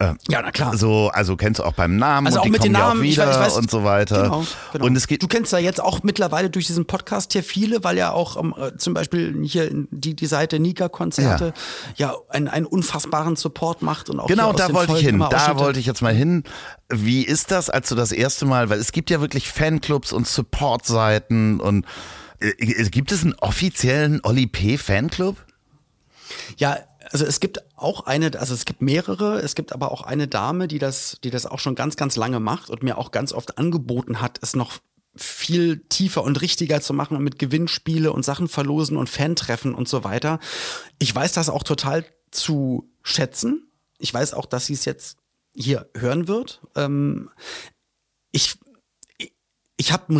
Ja, na klar. So, also kennst du auch beim Namen Also und auch die mit kommen den ja auch Namen, ich wieder weiß, ich weiß, und so weiter. Genau, genau. Und es gibt du kennst da jetzt auch mittlerweile durch diesen Podcast hier viele, weil ja auch ähm, äh, zum Beispiel hier die, die Seite Nika-Konzerte ja, einen, einen unfassbaren Support macht und auch Genau, da wollte ich hin. Da wollte ich jetzt mal hin. Wie ist das, als du das erste Mal, weil es gibt ja wirklich Fanclubs und Supportseiten und äh, gibt es einen offiziellen Oli P. Fanclub? Ja, also es gibt auch eine, also es gibt mehrere, es gibt aber auch eine Dame, die das, die das auch schon ganz, ganz lange macht und mir auch ganz oft angeboten hat, es noch viel tiefer und richtiger zu machen und mit Gewinnspiele und Sachen verlosen und Fantreffen und so weiter. Ich weiß das auch total zu schätzen. Ich weiß auch, dass sie es jetzt hier hören wird. Ähm, ich ich, habe ein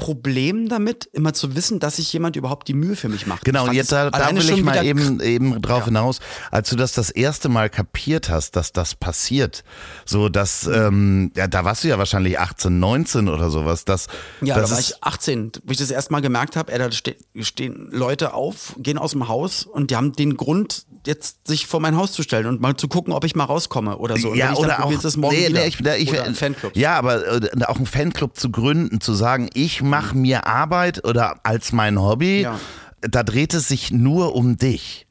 Riesenproblem damit, immer zu wissen, dass sich jemand überhaupt die Mühe für mich macht. Genau, und jetzt da, da will ich mal eben, <laughs> eben drauf hinaus, als du das das erste Mal kapiert hast, dass das passiert, so dass, ähm, ja, da warst du ja wahrscheinlich 18, 19 oder sowas, dass, Ja, das da war ich 18, wo ich das erste Mal gemerkt habe, ey, da ste stehen Leute auf, gehen aus dem Haus und die haben den Grund, jetzt sich vor mein Haus zu stellen und mal zu gucken, ob ich mal rauskomme oder so. Und ja, oder dann auch, probier's es morgen nee, wieder. nee, ich, da- ich, oder ein Fanclub. Ja, aber äh, auch einen Fanclub zu gründen, zu sagen, ich mache mir Arbeit oder als mein Hobby, Ja. da dreht es sich nur um dich.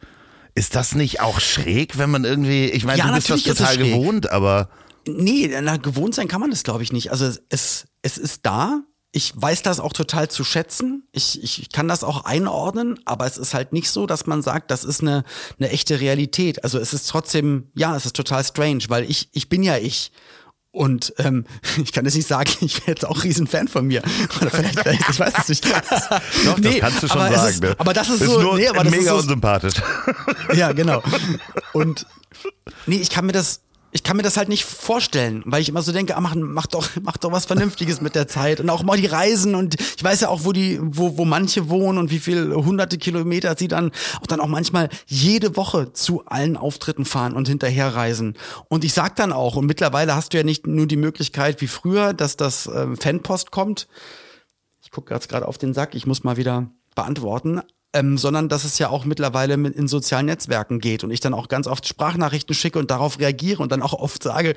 Ist das nicht auch schräg, wenn man irgendwie, ich meine, Ja, du bist das total gewohnt, aber Nee, na, gewohnt sein kann man das, glaube ich, nicht. Also es, es ist da. Ich weiß das auch total zu schätzen. Ich, ich, ich kann das auch einordnen, aber es ist halt nicht so, dass man sagt, das ist eine, eine echte Realität. Also es ist trotzdem, ja, es ist total strange, weil ich, ich bin ja ich. Und ähm, <laughs> ich kann jetzt nicht sagen, <laughs> ich wäre jetzt auch riesen Fan von mir. Oder vielleicht, vielleicht ich weiß es nicht. <laughs> doch, das kannst du schon sagen. Ist, ne? aber das ist, so, nur nee, aber das mega ist so, unsympathisch. ja, genau. Und nee, ich kann mir das, ich kann mir das halt nicht vorstellen, weil ich immer so denke, ah, mach, mach doch, <laughs> mach doch was Vernünftiges mit der Zeit und auch mal die Reisen und ich weiß ja auch, wo die, wo, wo manche wohnen und wie viel hunderte Kilometer sie dann auch dann auch manchmal jede Woche zu allen Auftritten fahren und hinterher reisen. Und ich sag dann auch, und mittlerweile hast du ja nicht nur die Möglichkeit wie früher, dass das ähm, Fanpost kommt. Ich gucke jetzt gerade auf den Sack, ich muss mal wieder beantworten. Ähm, sondern dass es ja auch mittlerweile mit in sozialen Netzwerken geht und ich dann auch ganz oft Sprachnachrichten schicke und darauf reagiere und dann auch oft sage,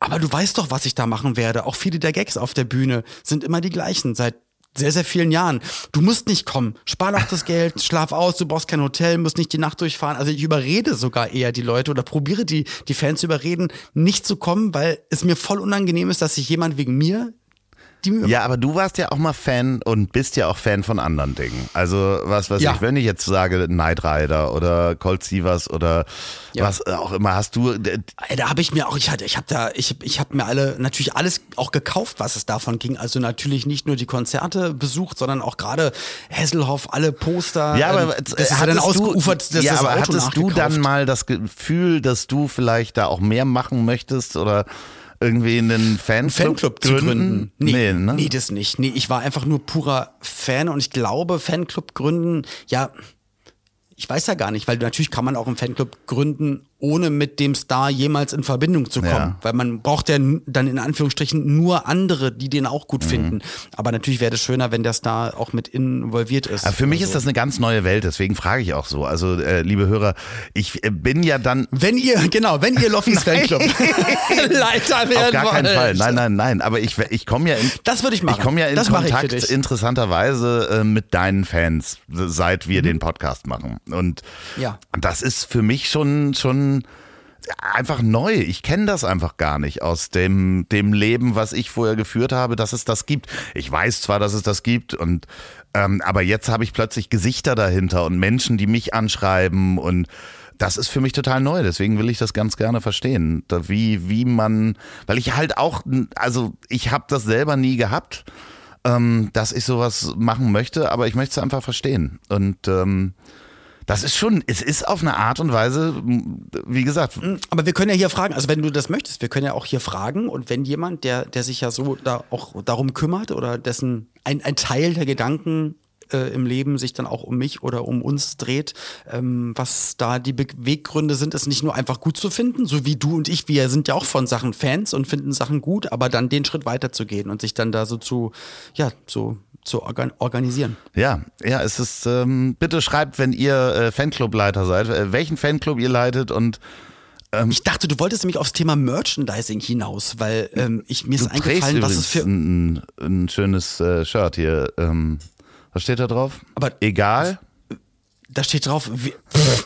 aber du weißt doch, was ich da machen werde. Auch viele der Gags auf der Bühne sind immer die gleichen seit sehr, sehr vielen Jahren. Du musst nicht kommen. Spar noch das Geld, schlaf aus, du brauchst kein Hotel, musst nicht die Nacht durchfahren. Also ich überrede sogar eher die Leute oder probiere die, die Fans zu überreden, nicht zu kommen, weil es mir voll unangenehm ist, dass sich jemand wegen mir die Ja, aber du warst ja auch mal Fan und bist ja auch Fan von anderen Dingen. Also was weiß Ja. ich, wenn ich jetzt sage Knight Rider oder Colt Sievers oder Ja. was auch immer, hast du äh, Ey, Da habe ich mir auch, ich hatte, ich habe da, ich, ich habe mir alle natürlich alles auch gekauft, was es davon ging. Also natürlich nicht nur die Konzerte besucht, sondern auch gerade Hesselhoff, alle Poster. ja, aber ähm, äh, das ist ja dann ausgeufert, dass ja, das aber Auto hattest du dann mal das Gefühl, dass du vielleicht da auch mehr machen möchtest oder irgendwie einen Fanclub, Fanclub zu gründen? Nee, ne? nee, das nicht. Nee, ich war einfach nur purer Fan und ich glaube, Fanclub gründen, ja, ich weiß ja gar nicht, weil natürlich kann man auch einen Fanclub gründen, ohne mit dem Star jemals in Verbindung zu kommen. Ja. Weil man braucht ja dann in Anführungsstrichen nur andere, die den auch Mhm. gut finden. Aber natürlich wäre es schöner, wenn der Star auch mit involviert ist. Aber für mich Also- ist das eine ganz neue Welt, deswegen frage ich auch so. Also, äh, liebe Hörer, ich äh, bin ja dann Wenn ihr, genau, wenn ihr Loffis Fanclub <laughs> Leiter werden auf gar keinen wollt. Fall. Nein, nein, nein. Aber ich, ich komme ja in, Das würde ich machen. Ich komme ja in Das Kontakt interessanterweise äh, mit deinen Fans, seit wir den Podcast machen. Und Mhm. Ja. das ist für mich schon, schon einfach neu. Ich kenne das einfach gar nicht aus dem, dem Leben, was ich vorher geführt habe, dass es das gibt. Ich weiß zwar, dass es das gibt und Ähm, aber jetzt habe ich plötzlich Gesichter dahinter und Menschen, die mich anschreiben und das ist für mich total neu, deswegen will ich das ganz gerne verstehen, wie wie man, weil ich halt auch, also ich habe das selber nie gehabt, ähm, dass ich sowas machen möchte, aber ich möchte es einfach verstehen und ähm, das ist schon, es ist auf eine Art und Weise, wie gesagt. Aber wir können ja hier fragen, also wenn du das möchtest, wir können ja auch hier fragen und wenn jemand, der, der sich ja so da auch darum kümmert oder dessen ein, ein Teil der Gedanken äh, im Leben sich dann auch um mich oder um uns dreht, ähm, was da die Beweggründe sind, ist nicht nur einfach gut zu finden, so wie du und ich, wir sind ja auch von Sachen Fans und finden Sachen gut, aber dann den Schritt weiterzugehen und sich dann da so zu, ja, so zu organ organisieren. Ja, ja, es ist, ähm, bitte schreibt, wenn ihr äh, Fanclub-Leiter seid, äh, welchen Fanclub ihr leitet und ähm, ich dachte, du wolltest nämlich aufs Thema Merchandising hinaus, weil ähm, ich, mir ist eingefallen, was es für. Ein, ein schönes äh, Shirt hier. Ähm, was steht da drauf? Aber egal. Da steht drauf.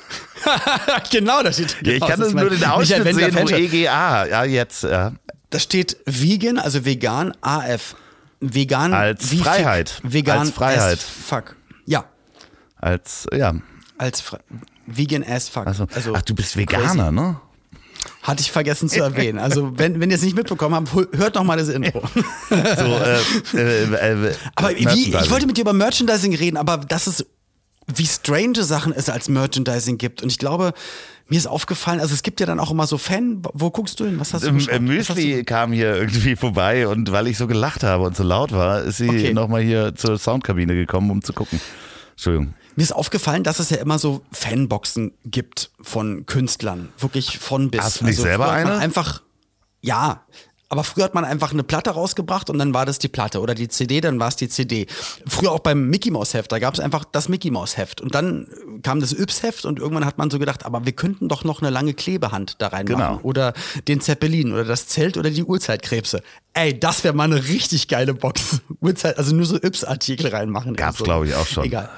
<laughs> genau, da steht. Genau, ja, ich kann das nur den Ausschnitt sehen, wo EGA. Ja, jetzt. Ja. Da steht Vegan, also vegan, AF. Vegan. Als Freiheit. Fick, vegan. Als Freiheit. fuck. Ja. Als, ja. Als Fre Vegan as fuck. Also, also, ach, du bist Veganer, crazy. ne? Hatte ich vergessen zu erwähnen. Also, wenn, wenn ihr es nicht mitbekommen habt, hört noch mal das Intro. <laughs> so, äh, äh, äh, aber wie, ich wollte mit dir über Merchandising reden, aber das ist, wie strange Sachen es als Merchandising gibt. Und ich glaube, mir ist aufgefallen, also es gibt ja dann auch immer so Fan, wo guckst du hin? Was hast du geschaut? Müsli du? kam hier irgendwie vorbei und weil ich so gelacht habe und so laut war, ist sie okay. nochmal hier zur Soundkabine gekommen, um zu gucken. Entschuldigung. Mir ist aufgefallen, dass es ja immer so Fanboxen gibt von Künstlern. Wirklich von bis. Hast du nicht also selber eine? Einfach, ja. Aber früher hat man einfach eine Platte rausgebracht und dann war das die Platte oder die CD, dann war es die CD. Früher auch beim Mickey Mouse Heft, da gab es einfach das Mickey Mouse Heft und dann kam das Yps Heft und irgendwann hat man so gedacht, aber wir könnten doch noch eine lange Klebehand da reinmachen genau. oder den Zeppelin oder das Zelt oder die Uhrzeitkrebse. Ey, das wäre mal eine richtig geile Box. <laughs> Uhrzeit, also nur so Yps Artikel reinmachen. Gab's so. glaube ich auch schon. Egal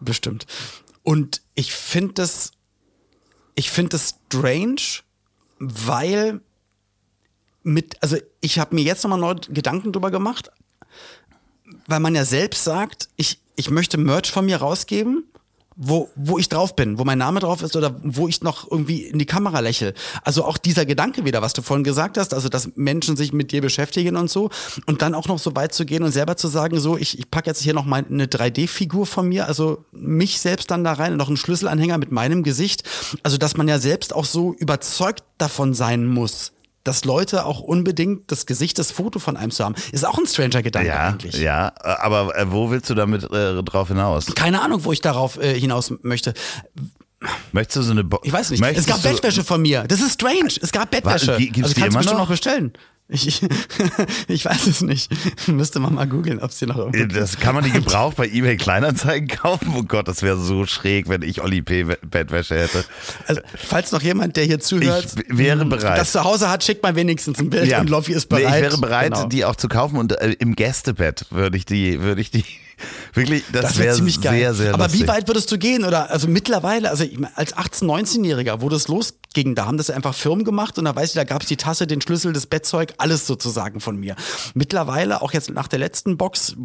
bestimmt. Und ich finde das, ich finde das strange, weil mit, also ich habe mir jetzt nochmal neu Gedanken drüber gemacht, weil man ja selbst sagt, ich, ich möchte Merch von mir rausgeben wo, wo ich drauf bin, wo mein Name drauf ist oder wo ich noch irgendwie in die Kamera lächel. Also auch dieser Gedanke wieder, was du vorhin gesagt hast, also dass Menschen sich mit dir beschäftigen und so und dann auch noch so weit zu gehen und selber zu sagen, so ich, ich packe jetzt hier noch mal eine 3D-Figur von mir, also mich selbst dann da rein und noch einen Schlüsselanhänger mit meinem Gesicht. Also dass man ja selbst auch so überzeugt davon sein muss, dass Leute auch unbedingt das Gesicht, das Foto von einem zu haben, ist auch ein stranger Gedanke ja, eigentlich. Ja, aber äh, wo willst du damit äh, drauf hinaus? Keine Ahnung, wo ich darauf äh, hinaus möchte. Möchtest du so eine Bo Ich weiß nicht. es gab Bettwäsche von mir. Das ist strange. Es gab Bettwäsche. Gibt's also kannst du bestimmt noch bestellen. Ich, <laughs> ich weiß es nicht. <laughs> Müsste man mal googeln, ob es die noch irgendwo Das kann man die gebraucht bei eBay Kleinanzeigen kaufen. Oh Gott, das wäre so schräg, wenn ich Olli P. Bettwäsche hätte. Also, falls noch jemand, der hier zuhört, ich wäre bereit. das zu Hause hat, schickt mal wenigstens ein Bild ja. und Loffi ist bereit. Nee, ich wäre bereit, genau. die auch zu kaufen und äh, im Gästebett würde ich die, würde ich die Wirklich, das, das wäre wär ziemlich geil. Sehr, sehr Aber lustig. wie weit würdest du gehen? Oder also mittlerweile, also als 18-, 19-Jähriger, wo das losging, da haben das einfach Firmen gemacht und da weiß ich, da gab es die Tasse, den Schlüssel, das Bettzeug, alles sozusagen von mir. Mittlerweile, auch jetzt nach der letzten Box,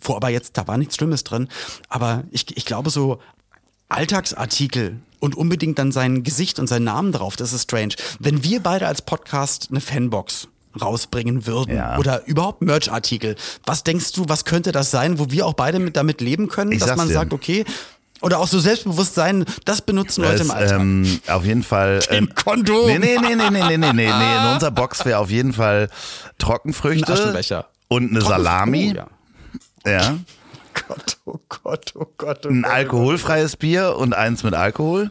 wo aber jetzt, da war nichts Schlimmes drin, aber ich, ich glaube so Alltagsartikel und unbedingt dann sein Gesicht und sein Namen drauf, das ist strange. Wenn wir beide als Podcast eine Fanbox rausbringen würden ja. oder überhaupt Merch-Artikel. Was denkst du, was könnte das sein, wo wir auch beide mit damit leben können, ich dass man dir. sagt, okay, oder auch so Selbstbewusstsein, das benutzen Leute im Alltag. Ähm, auf jeden Fall. <laughs> Ähm, Kondom. Nee, nee, nee, nee, nee, nee, nee, nee. In unserer Box wäre auf jeden Fall Trockenfrüchte. Ein und eine Salami. Oh, ja. ja. <laughs> Gott, oh Gott, oh Gott. Oh ein oh alkoholfreies Bier und eins mit Alkohol.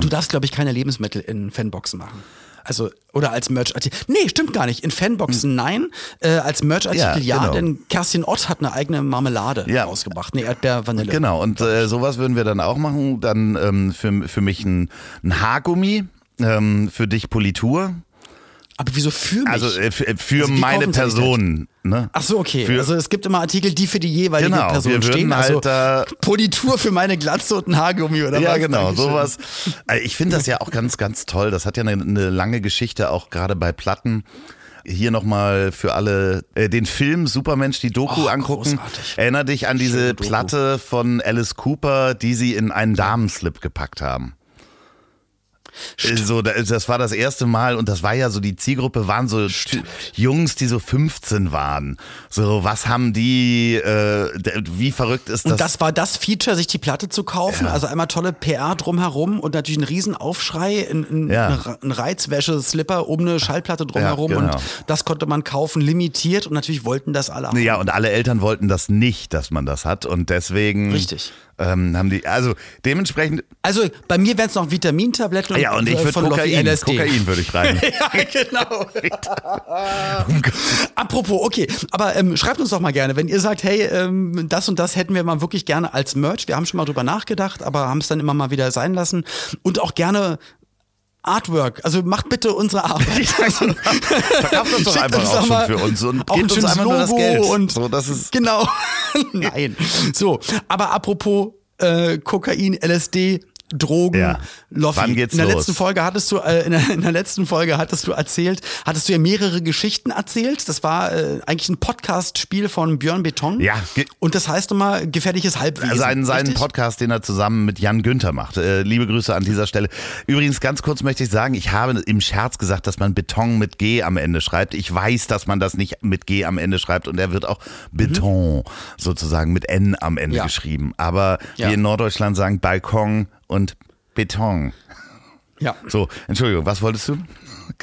Du darfst, glaube ich, keine Lebensmittel in Fanboxen machen. Also, oder als Merch-Artikel. Nee, stimmt gar nicht. In Fanboxen hm. nein. Äh, als Merch-Artikel ja, ja genau. denn Kerstin Ott hat eine eigene Marmelade ja. rausgebracht. Nee, Erdbeer-Vanille. Genau, und äh, sowas würden wir dann auch machen. Dann ähm, für, für mich ein, ein Haargummi, ähm, für dich Politur. Aber wieso für mich? Also äh, für, für also meine Person. Ne? Ach so, okay. Für, also es gibt immer Artikel, die für die jeweilige genau, Person wir stehen. Halt, also Politur für meine Glatze und ein Haargummi oder ja, was? Ja, genau, sowas. Ich finde das ja auch ganz, ganz toll. Das hat ja eine, eine lange Geschichte, auch gerade bei Platten. Hier nochmal für alle äh, den Film Supermensch, die Doku Oh, angucken. großartig. Erinner dich an diese. Platte von Alice Cooper, die sie in einen Damenslip gepackt haben. Äh, So, da- das war das erste Mal und das war ja so, die Zielgruppe waren so Ty- Jungs, die so 15 waren. So, was haben die, äh, wie verrückt ist das? Und das war das Feature, sich die Platte zu kaufen. Also einmal tolle PR drumherum und natürlich ein Riesenaufschrei, ein, ein, Ja. ein Reizwäsche-Slipper um eine Schallplatte drumherum. Ja, genau. Und das konnte man kaufen, limitiert und natürlich wollten das alle haben. ja, und alle Eltern wollten das nicht, dass man das hat und deswegen Richtig. Ähm, haben die, also dementsprechend, Also bei mir wären es noch Vitamintabletten ja, und ich äh, würde Kokain, LSD. Kokain würde ich rein. <laughs> Ja, genau. <laughs> Apropos, okay, aber ähm, schreibt uns doch mal gerne, wenn ihr sagt, hey, ähm, das und das hätten wir mal wirklich gerne als Merch. Wir haben schon mal drüber nachgedacht, aber haben es dann immer mal wieder sein lassen. Und auch gerne Artwork. Also macht bitte unsere Arbeit. <laughs> Verkauft das doch Schickt einfach uns auch doch schon mal für uns und auch ein gebt uns schönes einfach nur das Logo Geld. Und so, das ist, genau. <laughs> Nein. So, aber apropos äh, Kokain, LSD, Drogen, Ja. Loffi. Wann geht's in der los? letzten Folge hattest du äh, in, der, in der letzten Folge hattest du erzählt, hattest du ja mehrere Geschichten erzählt. Das war äh, eigentlich ein Podcast-Spiel von Björn Beton. Ja, Und das heißt immer gefährliches Halbwesen. seinen, seinen richtig? Podcast, den er zusammen mit Jan Günther macht. Äh, liebe Grüße an dieser Stelle. Übrigens, ganz kurz möchte ich sagen, ich habe im Scherz gesagt, dass man Beton mit G am Ende schreibt. Ich weiß, dass man das nicht mit G am Ende schreibt und er wird auch Beton sozusagen mit N am Ende Ja. geschrieben. Aber Ja. wir in Norddeutschland sagen Balkon und Beton. Ja. So, Entschuldigung, was wolltest du?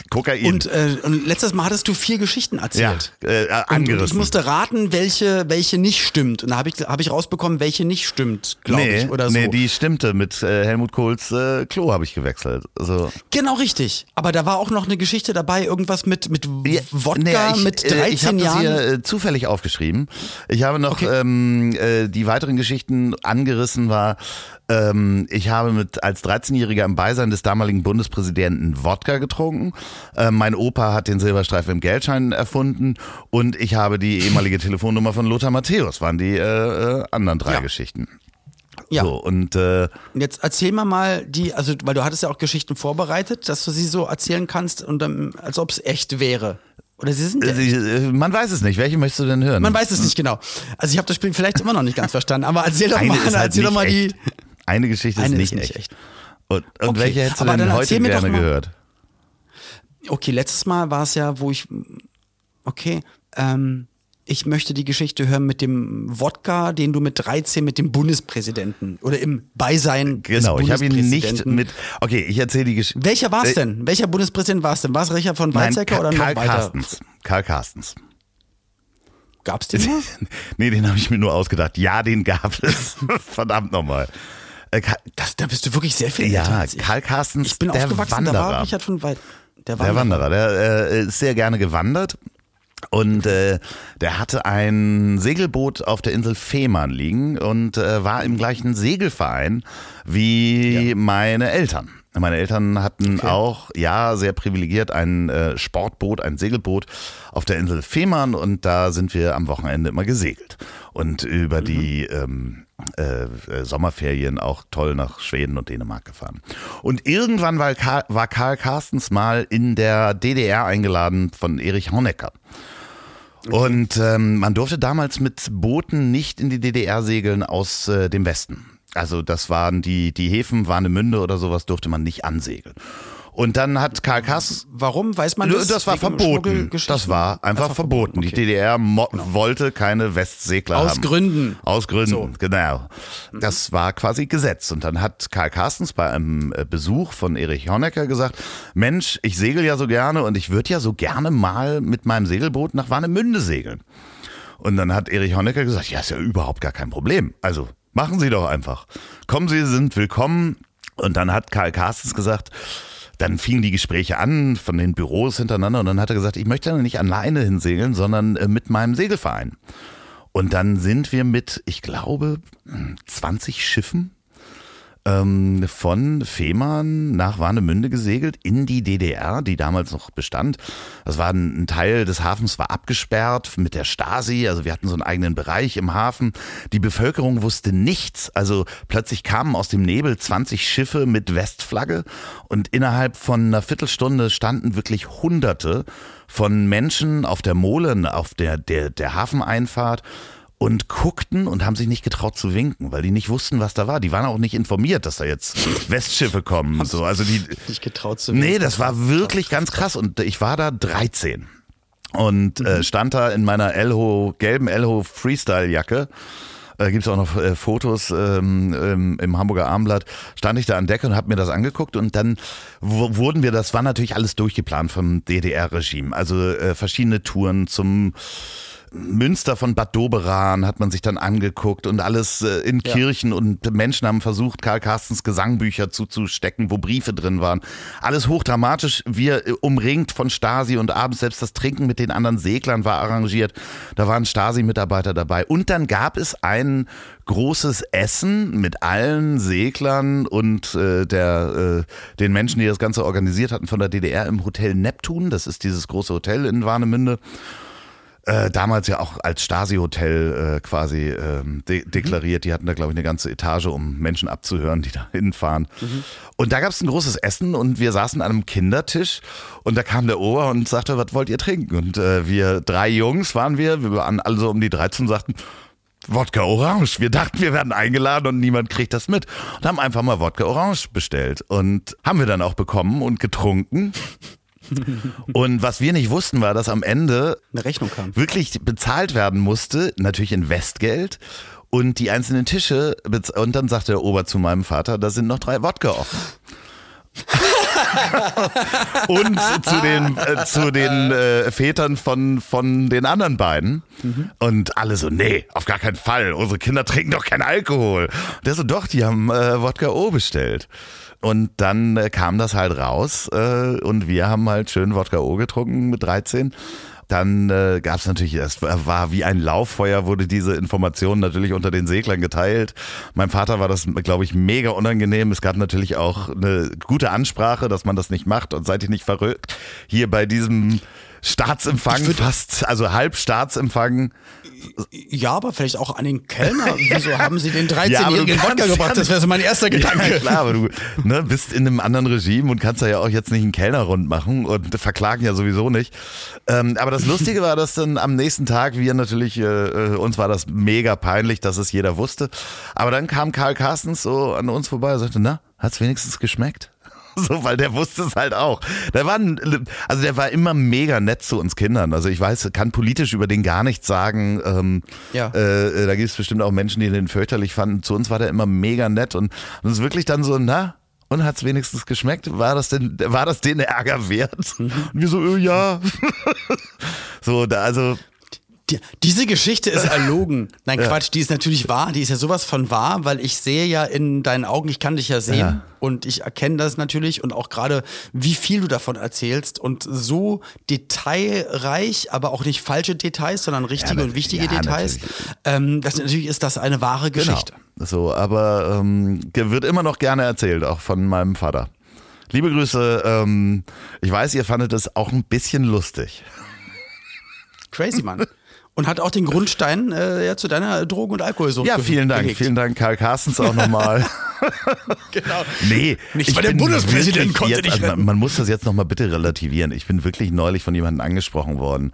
Kokain. Und, äh, und letztes Mal hattest du vier Geschichten ja, erzählt. äh, Und, und ich angerissen. musste raten, welche, welche nicht stimmt. Und da habe ich, hab ich rausbekommen, welche nicht stimmt, glaube nee, ich, oder so. nee, die stimmte. Mit äh, Helmut Kohls äh, Klo habe ich gewechselt. Also, Genau richtig. Aber da war auch noch eine Geschichte dabei, irgendwas mit, mit Ja, Wodka nee, ich, mit äh, 13 Ich habe das Jahren. hier äh, zufällig aufgeschrieben. Ich habe noch Okay. ähm, äh, die weiteren Geschichten angerissen war. Ähm, ich habe mit als 13-Jähriger im Beisein des damaligen Bundespräsidenten Wodka getrunken. Äh, mein Opa hat den Silberstreifen im Geldschein erfunden und ich habe die ehemalige Telefonnummer von Lothar Matthäus. Waren die äh, äh, anderen drei Ja. Geschichten. ja. So und äh, jetzt erzähl mal mal die, also weil du hattest ja auch Geschichten vorbereitet, dass du sie so erzählen kannst und dann, als ob es echt wäre. Oder sie sind äh, äh, man weiß es nicht. Welche möchtest du denn hören? Man weiß es nicht genau. Also ich habe das Spiel vielleicht immer noch nicht ganz verstanden, aber erzähl doch Eine mal, halt erzähl doch mal die. Eine Geschichte Eine ist ist nicht, nicht echt. echt. Und, und Okay, welche hättest du aber denn heute gerne gehört? Okay, letztes Mal war es ja, wo ich. Okay, ähm, ich möchte die Geschichte hören mit dem Wodka, den du mit 13 mit dem Bundespräsidenten oder im Beisein Genau, des ich habe ihn nicht mit. Okay, ich erzähle die Geschichte. Welcher war es Äh, denn? Welcher Bundespräsident war es denn? War es Richard von Nein, Weizsäcker Ka- oder noch Karl weiter? Carstens. Karl Carstens. Gab's den noch? <laughs> nee, den habe ich mir nur ausgedacht. Ja, den gab es. <laughs> Verdammt nochmal. Äh, Das, da bist du wirklich sehr viel älter ja, als ich. Karl Carstens, Ich bin der aufgewachsen, da war Wanderer. Richard von Weizsäcker. Der Der Wanderer, der äh, ist sehr gerne gewandert. Und äh, der hatte ein Segelboot auf der Insel Fehmarn liegen und äh, war im gleichen Segelverein wie meine Eltern. Meine Eltern hatten Okay. auch, ja, sehr privilegiert ein äh, Sportboot, ein Segelboot auf der Insel Fehmarn und da sind wir am Wochenende immer gesegelt. Und über die ähm, äh, äh, Sommerferien auch toll nach Schweden und Dänemark gefahren. Und irgendwann war Karl, war Karl Carstens mal in der DDR eingeladen von Erich Honecker. Und ähm, man durfte damals mit Booten nicht in die DDR segeln aus äh, dem Westen. Also das waren die, die Häfen, Warnemünde oder sowas durfte man nicht ansegeln. Und dann hat Karl Carstens Warum? Weiß man das? das, war verboten. Das war einfach verboten. Die DDR mo- wollte keine Westsegler Aus haben. Gründen. Aus Gründen, So. genau. Das war quasi Gesetz. Und dann hat Karl Carstens bei einem äh, Besuch von Erich Honecker gesagt, Mensch, ich segel ja so gerne und ich würde ja so gerne mal mit meinem Segelboot nach Warnemünde segeln. Und dann hat Erich Honecker gesagt, ja, ist ja überhaupt gar kein Problem. Also machen Sie doch einfach. Kommen Sie, sind willkommen. Und dann hat Karl Carstens gesagt, dann fingen die Gespräche an von den Büros hintereinander und dann hat er gesagt, ich möchte nicht alleine hinsegeln, sondern äh, mit meinem Segelverein. Und dann sind wir mit, ich glaube, 20 Schiffen ähm, von Fehmarn nach Warnemünde gesegelt in die DDR, die damals noch bestand. Das war ein, ein Teil des Hafens war abgesperrt mit der Stasi, also wir hatten so einen eigenen Bereich im Hafen. Die Bevölkerung wusste nichts, also plötzlich kamen aus dem Nebel 20 Schiffe mit Westflagge und innerhalb von einer Viertelstunde standen wirklich Hunderte von Menschen auf der Mole, auf der, der, der Hafeneinfahrt und guckten und haben sich nicht getraut zu winken, weil die nicht wussten, was da war. Die waren auch nicht informiert, dass da jetzt <laughs> Westschiffe kommen. So, also die Nicht getraut zu winken. Nee, das war wirklich ganz krass und ich war da 13 und äh, stand da in meiner Elho gelben Elho Freestyle Jacke. Äh, Gibt es auch noch äh, Fotos ähm, im, im Hamburger Armblatt. Stand ich da an Deck und habe mir das angeguckt und dann wurden wir, das war natürlich alles durchgeplant vom DDR-Regime. Also äh, verschiedene Touren zum Münster von Bad Doberan hat man sich dann angeguckt und alles äh, in Ja. Kirchen und Menschen haben versucht, Karl Carstens Gesangbücher zuzustecken, wo Briefe drin waren. Alles hochdramatisch, wir äh, umringt von Stasi und abends selbst das Trinken mit den anderen Seglern war arrangiert. Da waren Stasi-Mitarbeiter dabei. Und dann gab es ein großes Essen mit allen Seglern und äh, der, äh, den Menschen, die das Ganze organisiert hatten von der DDR im Hotel Neptun. Das ist dieses große Hotel in Warnemünde äh, damals ja auch als Stasi-Hotel äh, quasi ähm, de deklariert. Die hatten da, glaube ich, eine ganze Etage, um Menschen abzuhören, die da <laughs> hinfahren. Und da gab es ein großes Essen und wir saßen an einem Kindertisch und da kam der Ober und sagte, was wollt ihr trinken? Und äh, wir drei Jungs waren wir, wir waren alle so um die 13 und sagten, Wodka Orange. Wir dachten, wir werden eingeladen und niemand kriegt das mit. Und haben einfach mal Wodka Orange bestellt. Und haben wir dann auch bekommen und getrunken. <laughs> Und was wir nicht wussten, war, dass am Ende Eine Rechnung kam. wirklich bezahlt werden musste, natürlich in Westgeld. Und die einzelnen Tische, und dann sagte der Ober zu meinem Vater, da sind noch drei Wodka offen. <laughs> und zu den, äh, zu den äh, Vätern von, von den anderen beiden. Und alle so, nee, auf gar keinen Fall. Unsere Kinder trinken doch keinen Alkohol. Und der so, doch, die haben äh, Wodka O bestellt. Und dann äh, kam das halt raus äh, und wir haben halt schön Wodka O getrunken mit 13. Dann äh, gab es natürlich, es war wie ein Lauffeuer, wurde diese Information natürlich unter den Seglern geteilt. Meinem Vater war das, glaube ich, mega unangenehm. Es gab natürlich auch eine gute Ansprache, dass man das nicht macht und seid ihr nicht verrückt. Hier bei diesem Staatsempfang, fast, also halb Staatsempfang. Ja, aber vielleicht auch an den Kellner. <laughs> Wieso haben sie den Ja, aber du 13-jährigen Wodka kannst gebracht? ja Das wäre so mein erster <laughs> Ja, Gedanke. klar, aber du ne, bist in einem anderen Regime und kannst da ja auch jetzt nicht einen Kellner rund machen und verklagen ja sowieso nicht. Ähm, aber das Lustige war, dass dann am nächsten Tag wir natürlich, äh, äh, uns war das mega peinlich, dass es jeder wusste. Aber dann kam Karl Carstens so an uns vorbei und sagte, na, hat's wenigstens geschmeckt? So, weil der wusste es halt auch. Der war, ein, also der war immer mega nett zu uns Kindern. Also ich weiß, kann politisch über den gar nichts sagen. Ähm, Ja. äh, da gibt es bestimmt auch Menschen, die den fürchterlich fanden. Zu uns war der immer mega nett und und es ist wirklich dann so, na, und hat's wenigstens geschmeckt? War das denn, war das den Ärger wert? Und wir so, äh, ja. <laughs> so, da, also, Die, diese Geschichte ist erlogen. <laughs> Nein, Ja. Quatsch, die ist natürlich wahr. Die ist ja sowas von wahr, weil ich sehe ja in deinen Augen, ich kann dich ja sehen Ja. und ich erkenne das natürlich und auch gerade, wie viel du davon erzählst und so detailreich, aber auch nicht falsche Details, sondern richtige Ja, und wichtige Details. natürlich. Ähm, das natürlich ist das eine wahre genau. Geschichte. So, aber ähm, wird immer noch gerne erzählt, auch von meinem Vater. Liebe Grüße, ähm, ich weiß, ihr fandet es auch ein bisschen lustig. Crazy, Mann. <laughs> Und hat auch den Grundstein äh, ja, zu deiner Drogen- und Alkoholsucht Ja, vielen Dank. gelegt. Vielen Dank, Karl Carstens auch nochmal. <laughs> Genau. Nee, Nicht ich mal der Bundespräsident konnte jetzt, dich also man, man muss das jetzt nochmal bitte relativieren. Ich bin wirklich neulich von jemandem angesprochen worden.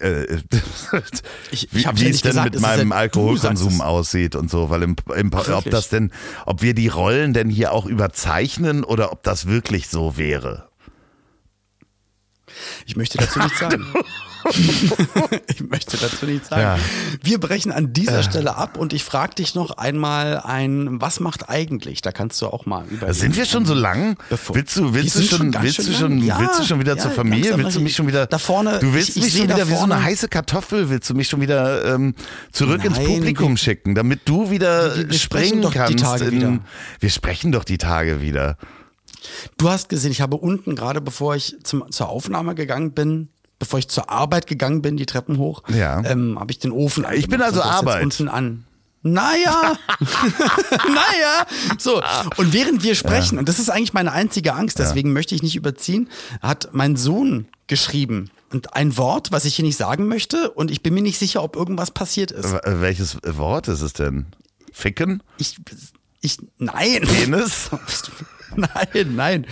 Äh, <laughs> Ich- wie ich wie es nicht denn gesagt, mit meinem ja- Alkoholkonsum aussieht und so, weil im, im, ob Wirklich? das denn, ob wir die Rollen denn hier auch überzeichnen oder ob das wirklich so wäre. Ich möchte dazu nichts <laughs> sagen. <laughs> ich möchte dazu nichts sagen. Ja. Wir brechen an dieser Stelle ab und ich frage dich noch einmal ein, was macht eigentlich? Da kannst du auch mal überlegen. Sind wir schon so lang? Bevor- Willst du, willst du schon, willst du schon, lang. Willst du schon wieder ja, zur Familie? Willst du mich schon wieder, da vorne- du willst ich- ich mich schon wieder wie so eine heiße Kartoffel, willst du mich schon wieder ähm, zurück ins Nein, Publikum wir- schicken, damit du wieder Wir- wir sprechen springen kannst. In. Wir sprechen doch die Tage wieder. Du hast gesehen, ich habe unten gerade, bevor ich zum, zur Aufnahme gegangen bin, bevor ich zur Arbeit gegangen bin, die Treppen hoch, Ja. ähm, habe ich den Ofen Ich bin also Arbeit. unten an. naja, <laughs> <laughs> naja. So, und während wir sprechen, und das ist eigentlich meine einzige Angst, deswegen möchte ich nicht überziehen, hat mein Sohn geschrieben. Und ein Wort, was ich hier nicht sagen möchte, und ich bin mir nicht sicher, ob irgendwas passiert ist. W- Welches Wort ist es denn? Ficken? Ich, ich, nein. Penis? <laughs> Nein, nein.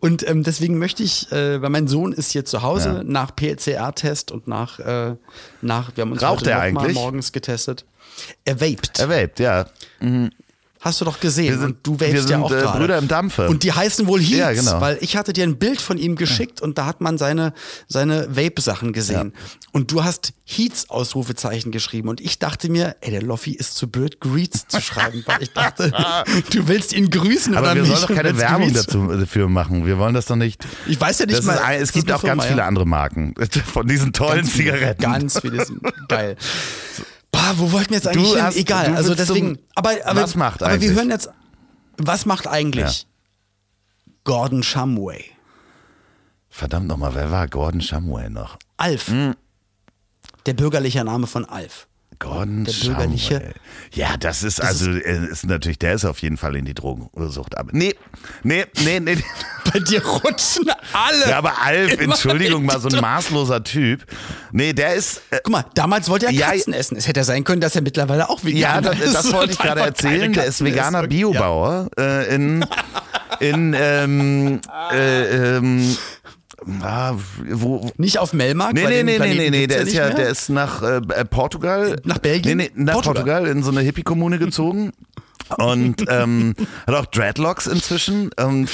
Und ähm, deswegen möchte ich, äh, weil mein Sohn ist hier zu Hause Ja. nach PCR-Test und nach, äh, nach, wir haben uns Raucht heute er eigentlich? morgens getestet. Er vaped. Er vaped, ja. Hast du doch gesehen. Wir sind- und du wir ja auch äh, gerade. Brüder im Dampfe. Und die heißen wohl Heats, Ja, genau. weil ich hatte dir ein Bild von ihm geschickt und da hat man seine, seine Vape-Sachen gesehen. Und du hast Heats Ausrufezeichen geschrieben und ich dachte mir, ey, der Loffi ist zu blöd, Greets zu schreiben, weil ich dachte, <laughs> du willst ihn grüßen Aber oder wir nicht? sollen doch keine Werbung Greets- dazu, dafür machen. Wir wollen das doch nicht. Ich weiß ja nicht das mal. ist, es gibt auch ganz Firma, viele ja. andere Marken <laughs> von diesen tollen Ganz viele, Zigaretten. Ganz viele sind geil. Bah, wo wollten wir jetzt eigentlich hin? hast- Egal. du Also deswegen. aber, aber, Was macht aber wir eigentlich? hören jetzt. Was macht eigentlich Gordon Shumway? Verdammt nochmal, wer war Gordon Shumway noch? Alf. Hm. Der bürgerliche Name von Alf. Gordon Der bürgerliche-. Ja, das ist also äh, ist natürlich, der ist auf jeden Fall in die Drogensucht. Aber nee, nee, nee, nee. <laughs> Bei dir rutschen alle. Ja, aber Alf, Entschuldigung, mal so ein maßloser Typ. Nee, der ist. Äh, Guck mal, damals wollte er Ja, Katzen essen. Es hätte ja sein können, dass er mittlerweile auch ja, Veganer das, ist. das wollte ich <laughs> gerade erzählen. Der ist veganer. Biobauer äh, in in ähm, äh, ähm, ah, wo, Nicht auf Melmark. Nee, nee, nee, nee, Planeten nee, nee, der ist ja, mehr. der ist nach äh, äh, Portugal. Nach Belgien? Nee, nee, nach Portugal, Portugal. in so eine Hippie-Kommune gezogen. und ähm, hat auch Dreadlocks inzwischen. Und,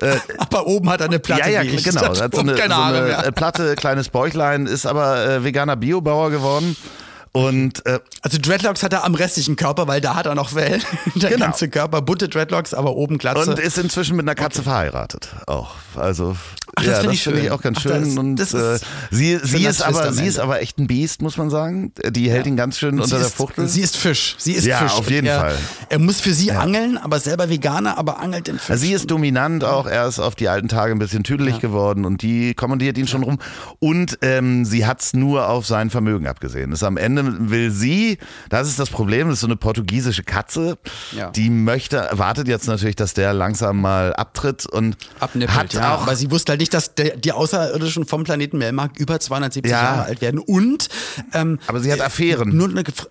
äh, <laughs> Aber oben hat er eine Platte. ja, ja, genau. Hat so <laughs> eine, keine so eine mehr. äh, platte, kleines Bäuchlein, ist aber äh, veganer Biobauer geworden. Und äh, Also Dreadlocks hat er am restlichen Körper, weil da hat er noch Wellen. <laughs> Der Genau. ganze Körper, bunte Dreadlocks, aber oben Glatze. und ist inzwischen mit einer Katze verheiratet auch. Also Ach, das ja, find das ich finde ich auch ganz Ach, schön. das- und äh, ist sie, sie schöner ist aber sie ist aber echt ein Biest, muss man sagen. Die hält ihn ganz schön sie unter der ist, Fuchtel. Sie ist Fisch. Sie ist Ja, Fisch. auf jeden er, Fall. Er muss für sie angeln, aber selber Veganer, aber angelt den Fisch. Also sie ist dominant auch, er ist auf die alten Tage ein bisschen tüdelig geworden und die kommandiert ihn schon rum. Und ähm, sie hat's nur auf sein Vermögen abgesehen. Das am Ende will sie, das ist das Problem, das ist so eine portugiesische Katze, Ja. die möchte, wartet jetzt natürlich, dass der langsam mal abtritt und abnippelt, hat ja. auch aber sie wusste halt nicht, dass der, die Außerirdischen vom Planeten Melmark über 270 Ja. Jahre alt werden. Und ähm, Aber sie hat Affären. Nur eine, Gef-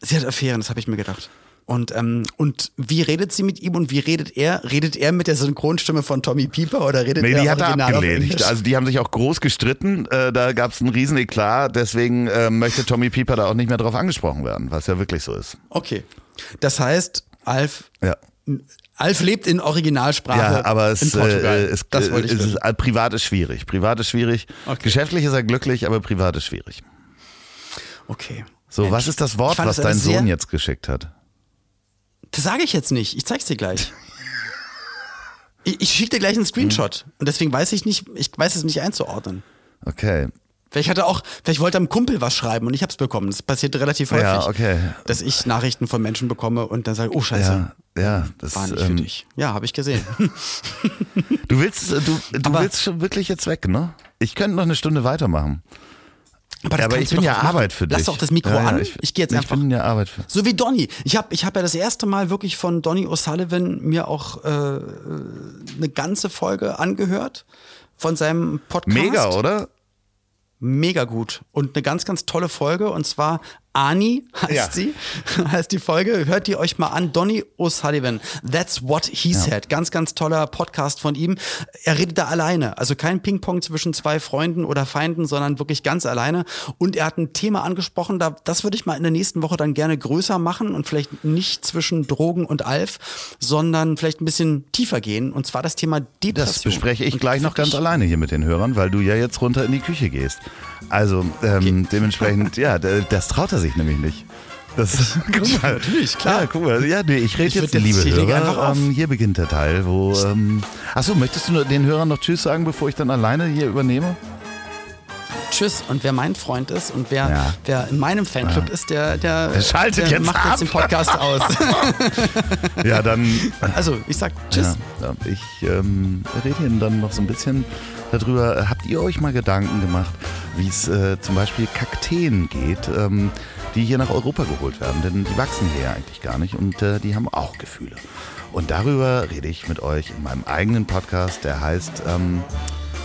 sie hat Affären, das habe ich mir gedacht. Und, ähm, und wie redet sie mit ihm und wie redet er? Redet er mit der Synchronstimme von Tommy Pieper oder redet Nee, er die hat er. Englisch? Also die haben sich auch groß gestritten. Äh, da gab es einen riesen Eklat. Deswegen äh, möchte Tommy Pieper da auch nicht mehr drauf angesprochen werden, was ja wirklich so ist. Okay. Das heißt, Alf, Ja. Alf lebt in Originalsprache Ja, aber in es, Portugal. äh, es, das wollte ich es wissen. ist, äh, privat ist schwierig. Privat ist schwierig. Okay. Geschäftlich ist er glücklich, aber privat ist schwierig. Okay. So, Mensch, was ist das Wort, was dein Sohn jetzt geschickt hat? Das sage ich jetzt nicht. Ich zeig's dir gleich. <laughs> ich ich schicke dir gleich einen Screenshot. Und deswegen weiß ich nicht, ich weiß es nicht einzuordnen. Okay. Vielleicht hat er auch, vielleicht wollte einem Kumpel was schreiben und ich hab's bekommen. Das passiert relativ häufig. Ja, okay. Dass ich Nachrichten von Menschen bekomme und dann sage, oh Scheiße. Ja, ja, das War nicht für ähm, dich. Ja, habe ich gesehen. <laughs> <laughs> Du willst, äh, du, du Aber- willst schon wirklich jetzt weg, ne? Ich könnte noch eine Stunde weitermachen. Aber, Ja, aber ich bin ja machen. Arbeit für dich. Lass doch das Mikro ja, an. Ich, Ich, gehe jetzt ich einfach. bin ja Arbeit für. So wie Donny. Ich habe ich hab ja das erste Mal wirklich von Donny O'Sullivan mir auch äh, eine ganze Folge angehört von seinem Podcast. Mega, oder? Mega gut. Und eine ganz, ganz tolle Folge. Und zwar Ani heißt Ja. sie, <laughs> heißt die Folge. Hört die euch mal an. Donny O'Sullivan. That's what he said. Ganz, ganz toller Podcast von ihm. Er redet da alleine. Also kein Ping-Pong zwischen zwei Freunden oder Feinden, sondern wirklich ganz alleine. Und er hat ein Thema angesprochen, da, das würde ich mal in der nächsten Woche dann gerne größer machen und vielleicht nicht zwischen Drogen und Alf, sondern vielleicht ein bisschen tiefer gehen. Und zwar das Thema Depression. Das bespreche ich Und gleich noch ganz alleine hier mit den Hörern, weil du ja jetzt runter in die Küche gehst. Also ähm, dementsprechend, <laughs> ja, das traut er sich nämlich nicht. Das, <laughs> guck mal, natürlich, klar. Ja, guck mal, ja, nee, ich rede Ich jetzt, jetzt- liebe ich Hörer, ähm, hier beginnt der Teil, wo, ähm, achso, möchtest du den Hörern noch Tschüss sagen, bevor ich dann alleine hier übernehme? Tschüss. Und wer mein Freund ist und wer, Ja. wer in meinem Fanclub ist, der, der, Der schaltet der jetzt macht ab. jetzt den Podcast aus. <laughs> Ja, dann. also, ich sag Tschüss. Ja, ich ähm, rede Ihnen dann noch so ein bisschen darüber. Habt ihr euch mal Gedanken gemacht, wie es äh, zum Beispiel Kakteen geht, ähm, die hier nach Europa geholt werden? Denn die wachsen hier ja eigentlich gar nicht und äh, die haben auch Gefühle. Und darüber rede ich mit euch in meinem eigenen Podcast, der heißt ähm,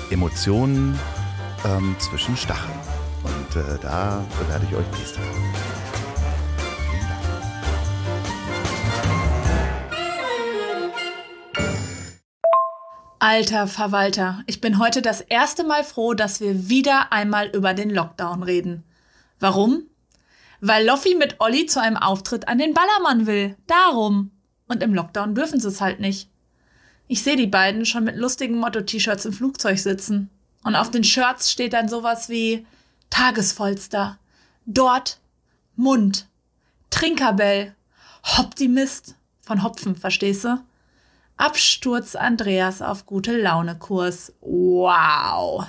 Emotionen ähm, zwischen Stacheln. Und äh, da werde ich euch nächste Woche. Alter Verwalter, ich bin heute das erste Mal froh, dass wir wieder einmal über den Lockdown reden. Warum? Weil Loffi mit Olli zu einem Auftritt an den Ballermann will. Darum. Und im Lockdown dürfen sie es halt nicht. Ich sehe die beiden schon mit lustigen Motto-T-Shirts im Flugzeug sitzen. Und auf den Shirts steht dann sowas wie Tagesvollster, Dort, Mund, Trinkerbell, Optimist von Hopfen, verstehst du? Absturz Andreas auf gute Laune Kurs. Wow.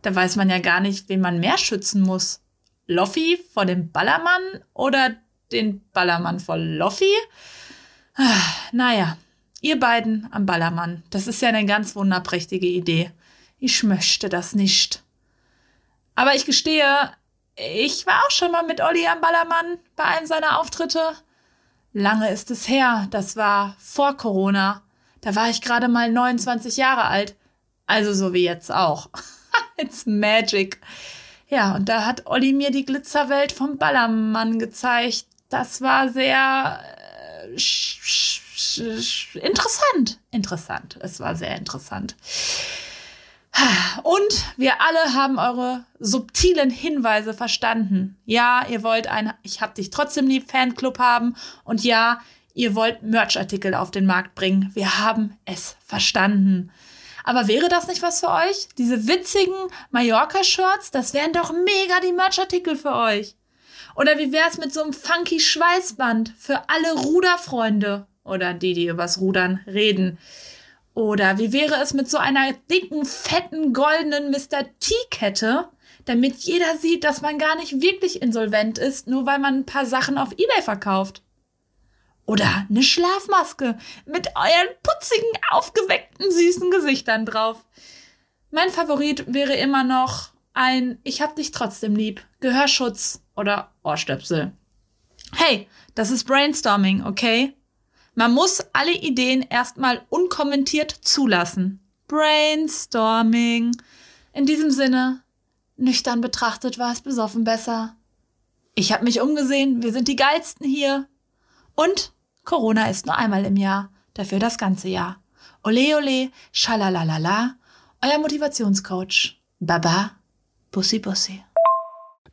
Da weiß man ja gar nicht, wen man mehr schützen muss. Loffi vor dem Ballermann oder den Ballermann vor Loffi? Ah, Naja, ihr beiden am Ballermann. Das ist ja eine ganz wunderprächtige Idee. Ich möchte das nicht. Aber ich gestehe, ich war auch schon mal mit Olli am Ballermann bei einem seiner Auftritte. Lange ist es her, das war vor Corona. Da war ich gerade mal 29 Jahre alt. Also so wie jetzt auch. <laughs> It's magic. Ja, und da hat Olli mir die Glitzerwelt vom Ballermann gezeigt. Das war sehr äh, interessant. Interessant. Es war sehr interessant. Und wir alle haben eure subtilen Hinweise verstanden. Ja, ihr wollt ein Ich hab dich trotzdem lieb Fanclub haben und ja, ihr wollt Merchartikel auf den Markt bringen. Wir haben es verstanden. Aber wäre das nicht was für euch? Diese witzigen Mallorca-Shirts, das wären doch mega die Merchartikel für euch. Oder wie wär's mit so einem funky Schweißband für alle Ruderfreunde oder die, die übers Rudern reden? Oder wie wäre es mit so einer dicken, fetten, goldenen Mr. T-Kette, damit jeder sieht, dass man gar nicht wirklich insolvent ist, nur weil man ein paar Sachen auf Ebay verkauft? Oder eine Schlafmaske mit euren putzigen, aufgeweckten, süßen Gesichtern drauf. Mein Favorit wäre immer noch ein Ich hab dich trotzdem lieb, Gehörschutz oder Ohrstöpsel. Hey, das ist Brainstorming, okay? Man muss alle Ideen erstmal unkommentiert zulassen. Brainstorming. In diesem Sinne, nüchtern betrachtet war es besoffen besser. Ich habe mich umgesehen, wir sind die geilsten hier. Und Corona ist nur einmal im Jahr, dafür das ganze Jahr. Ole ole, schalalalala, euer Motivationscoach. Baba, Bussi Bussi.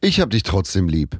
Ich hab dich trotzdem lieb.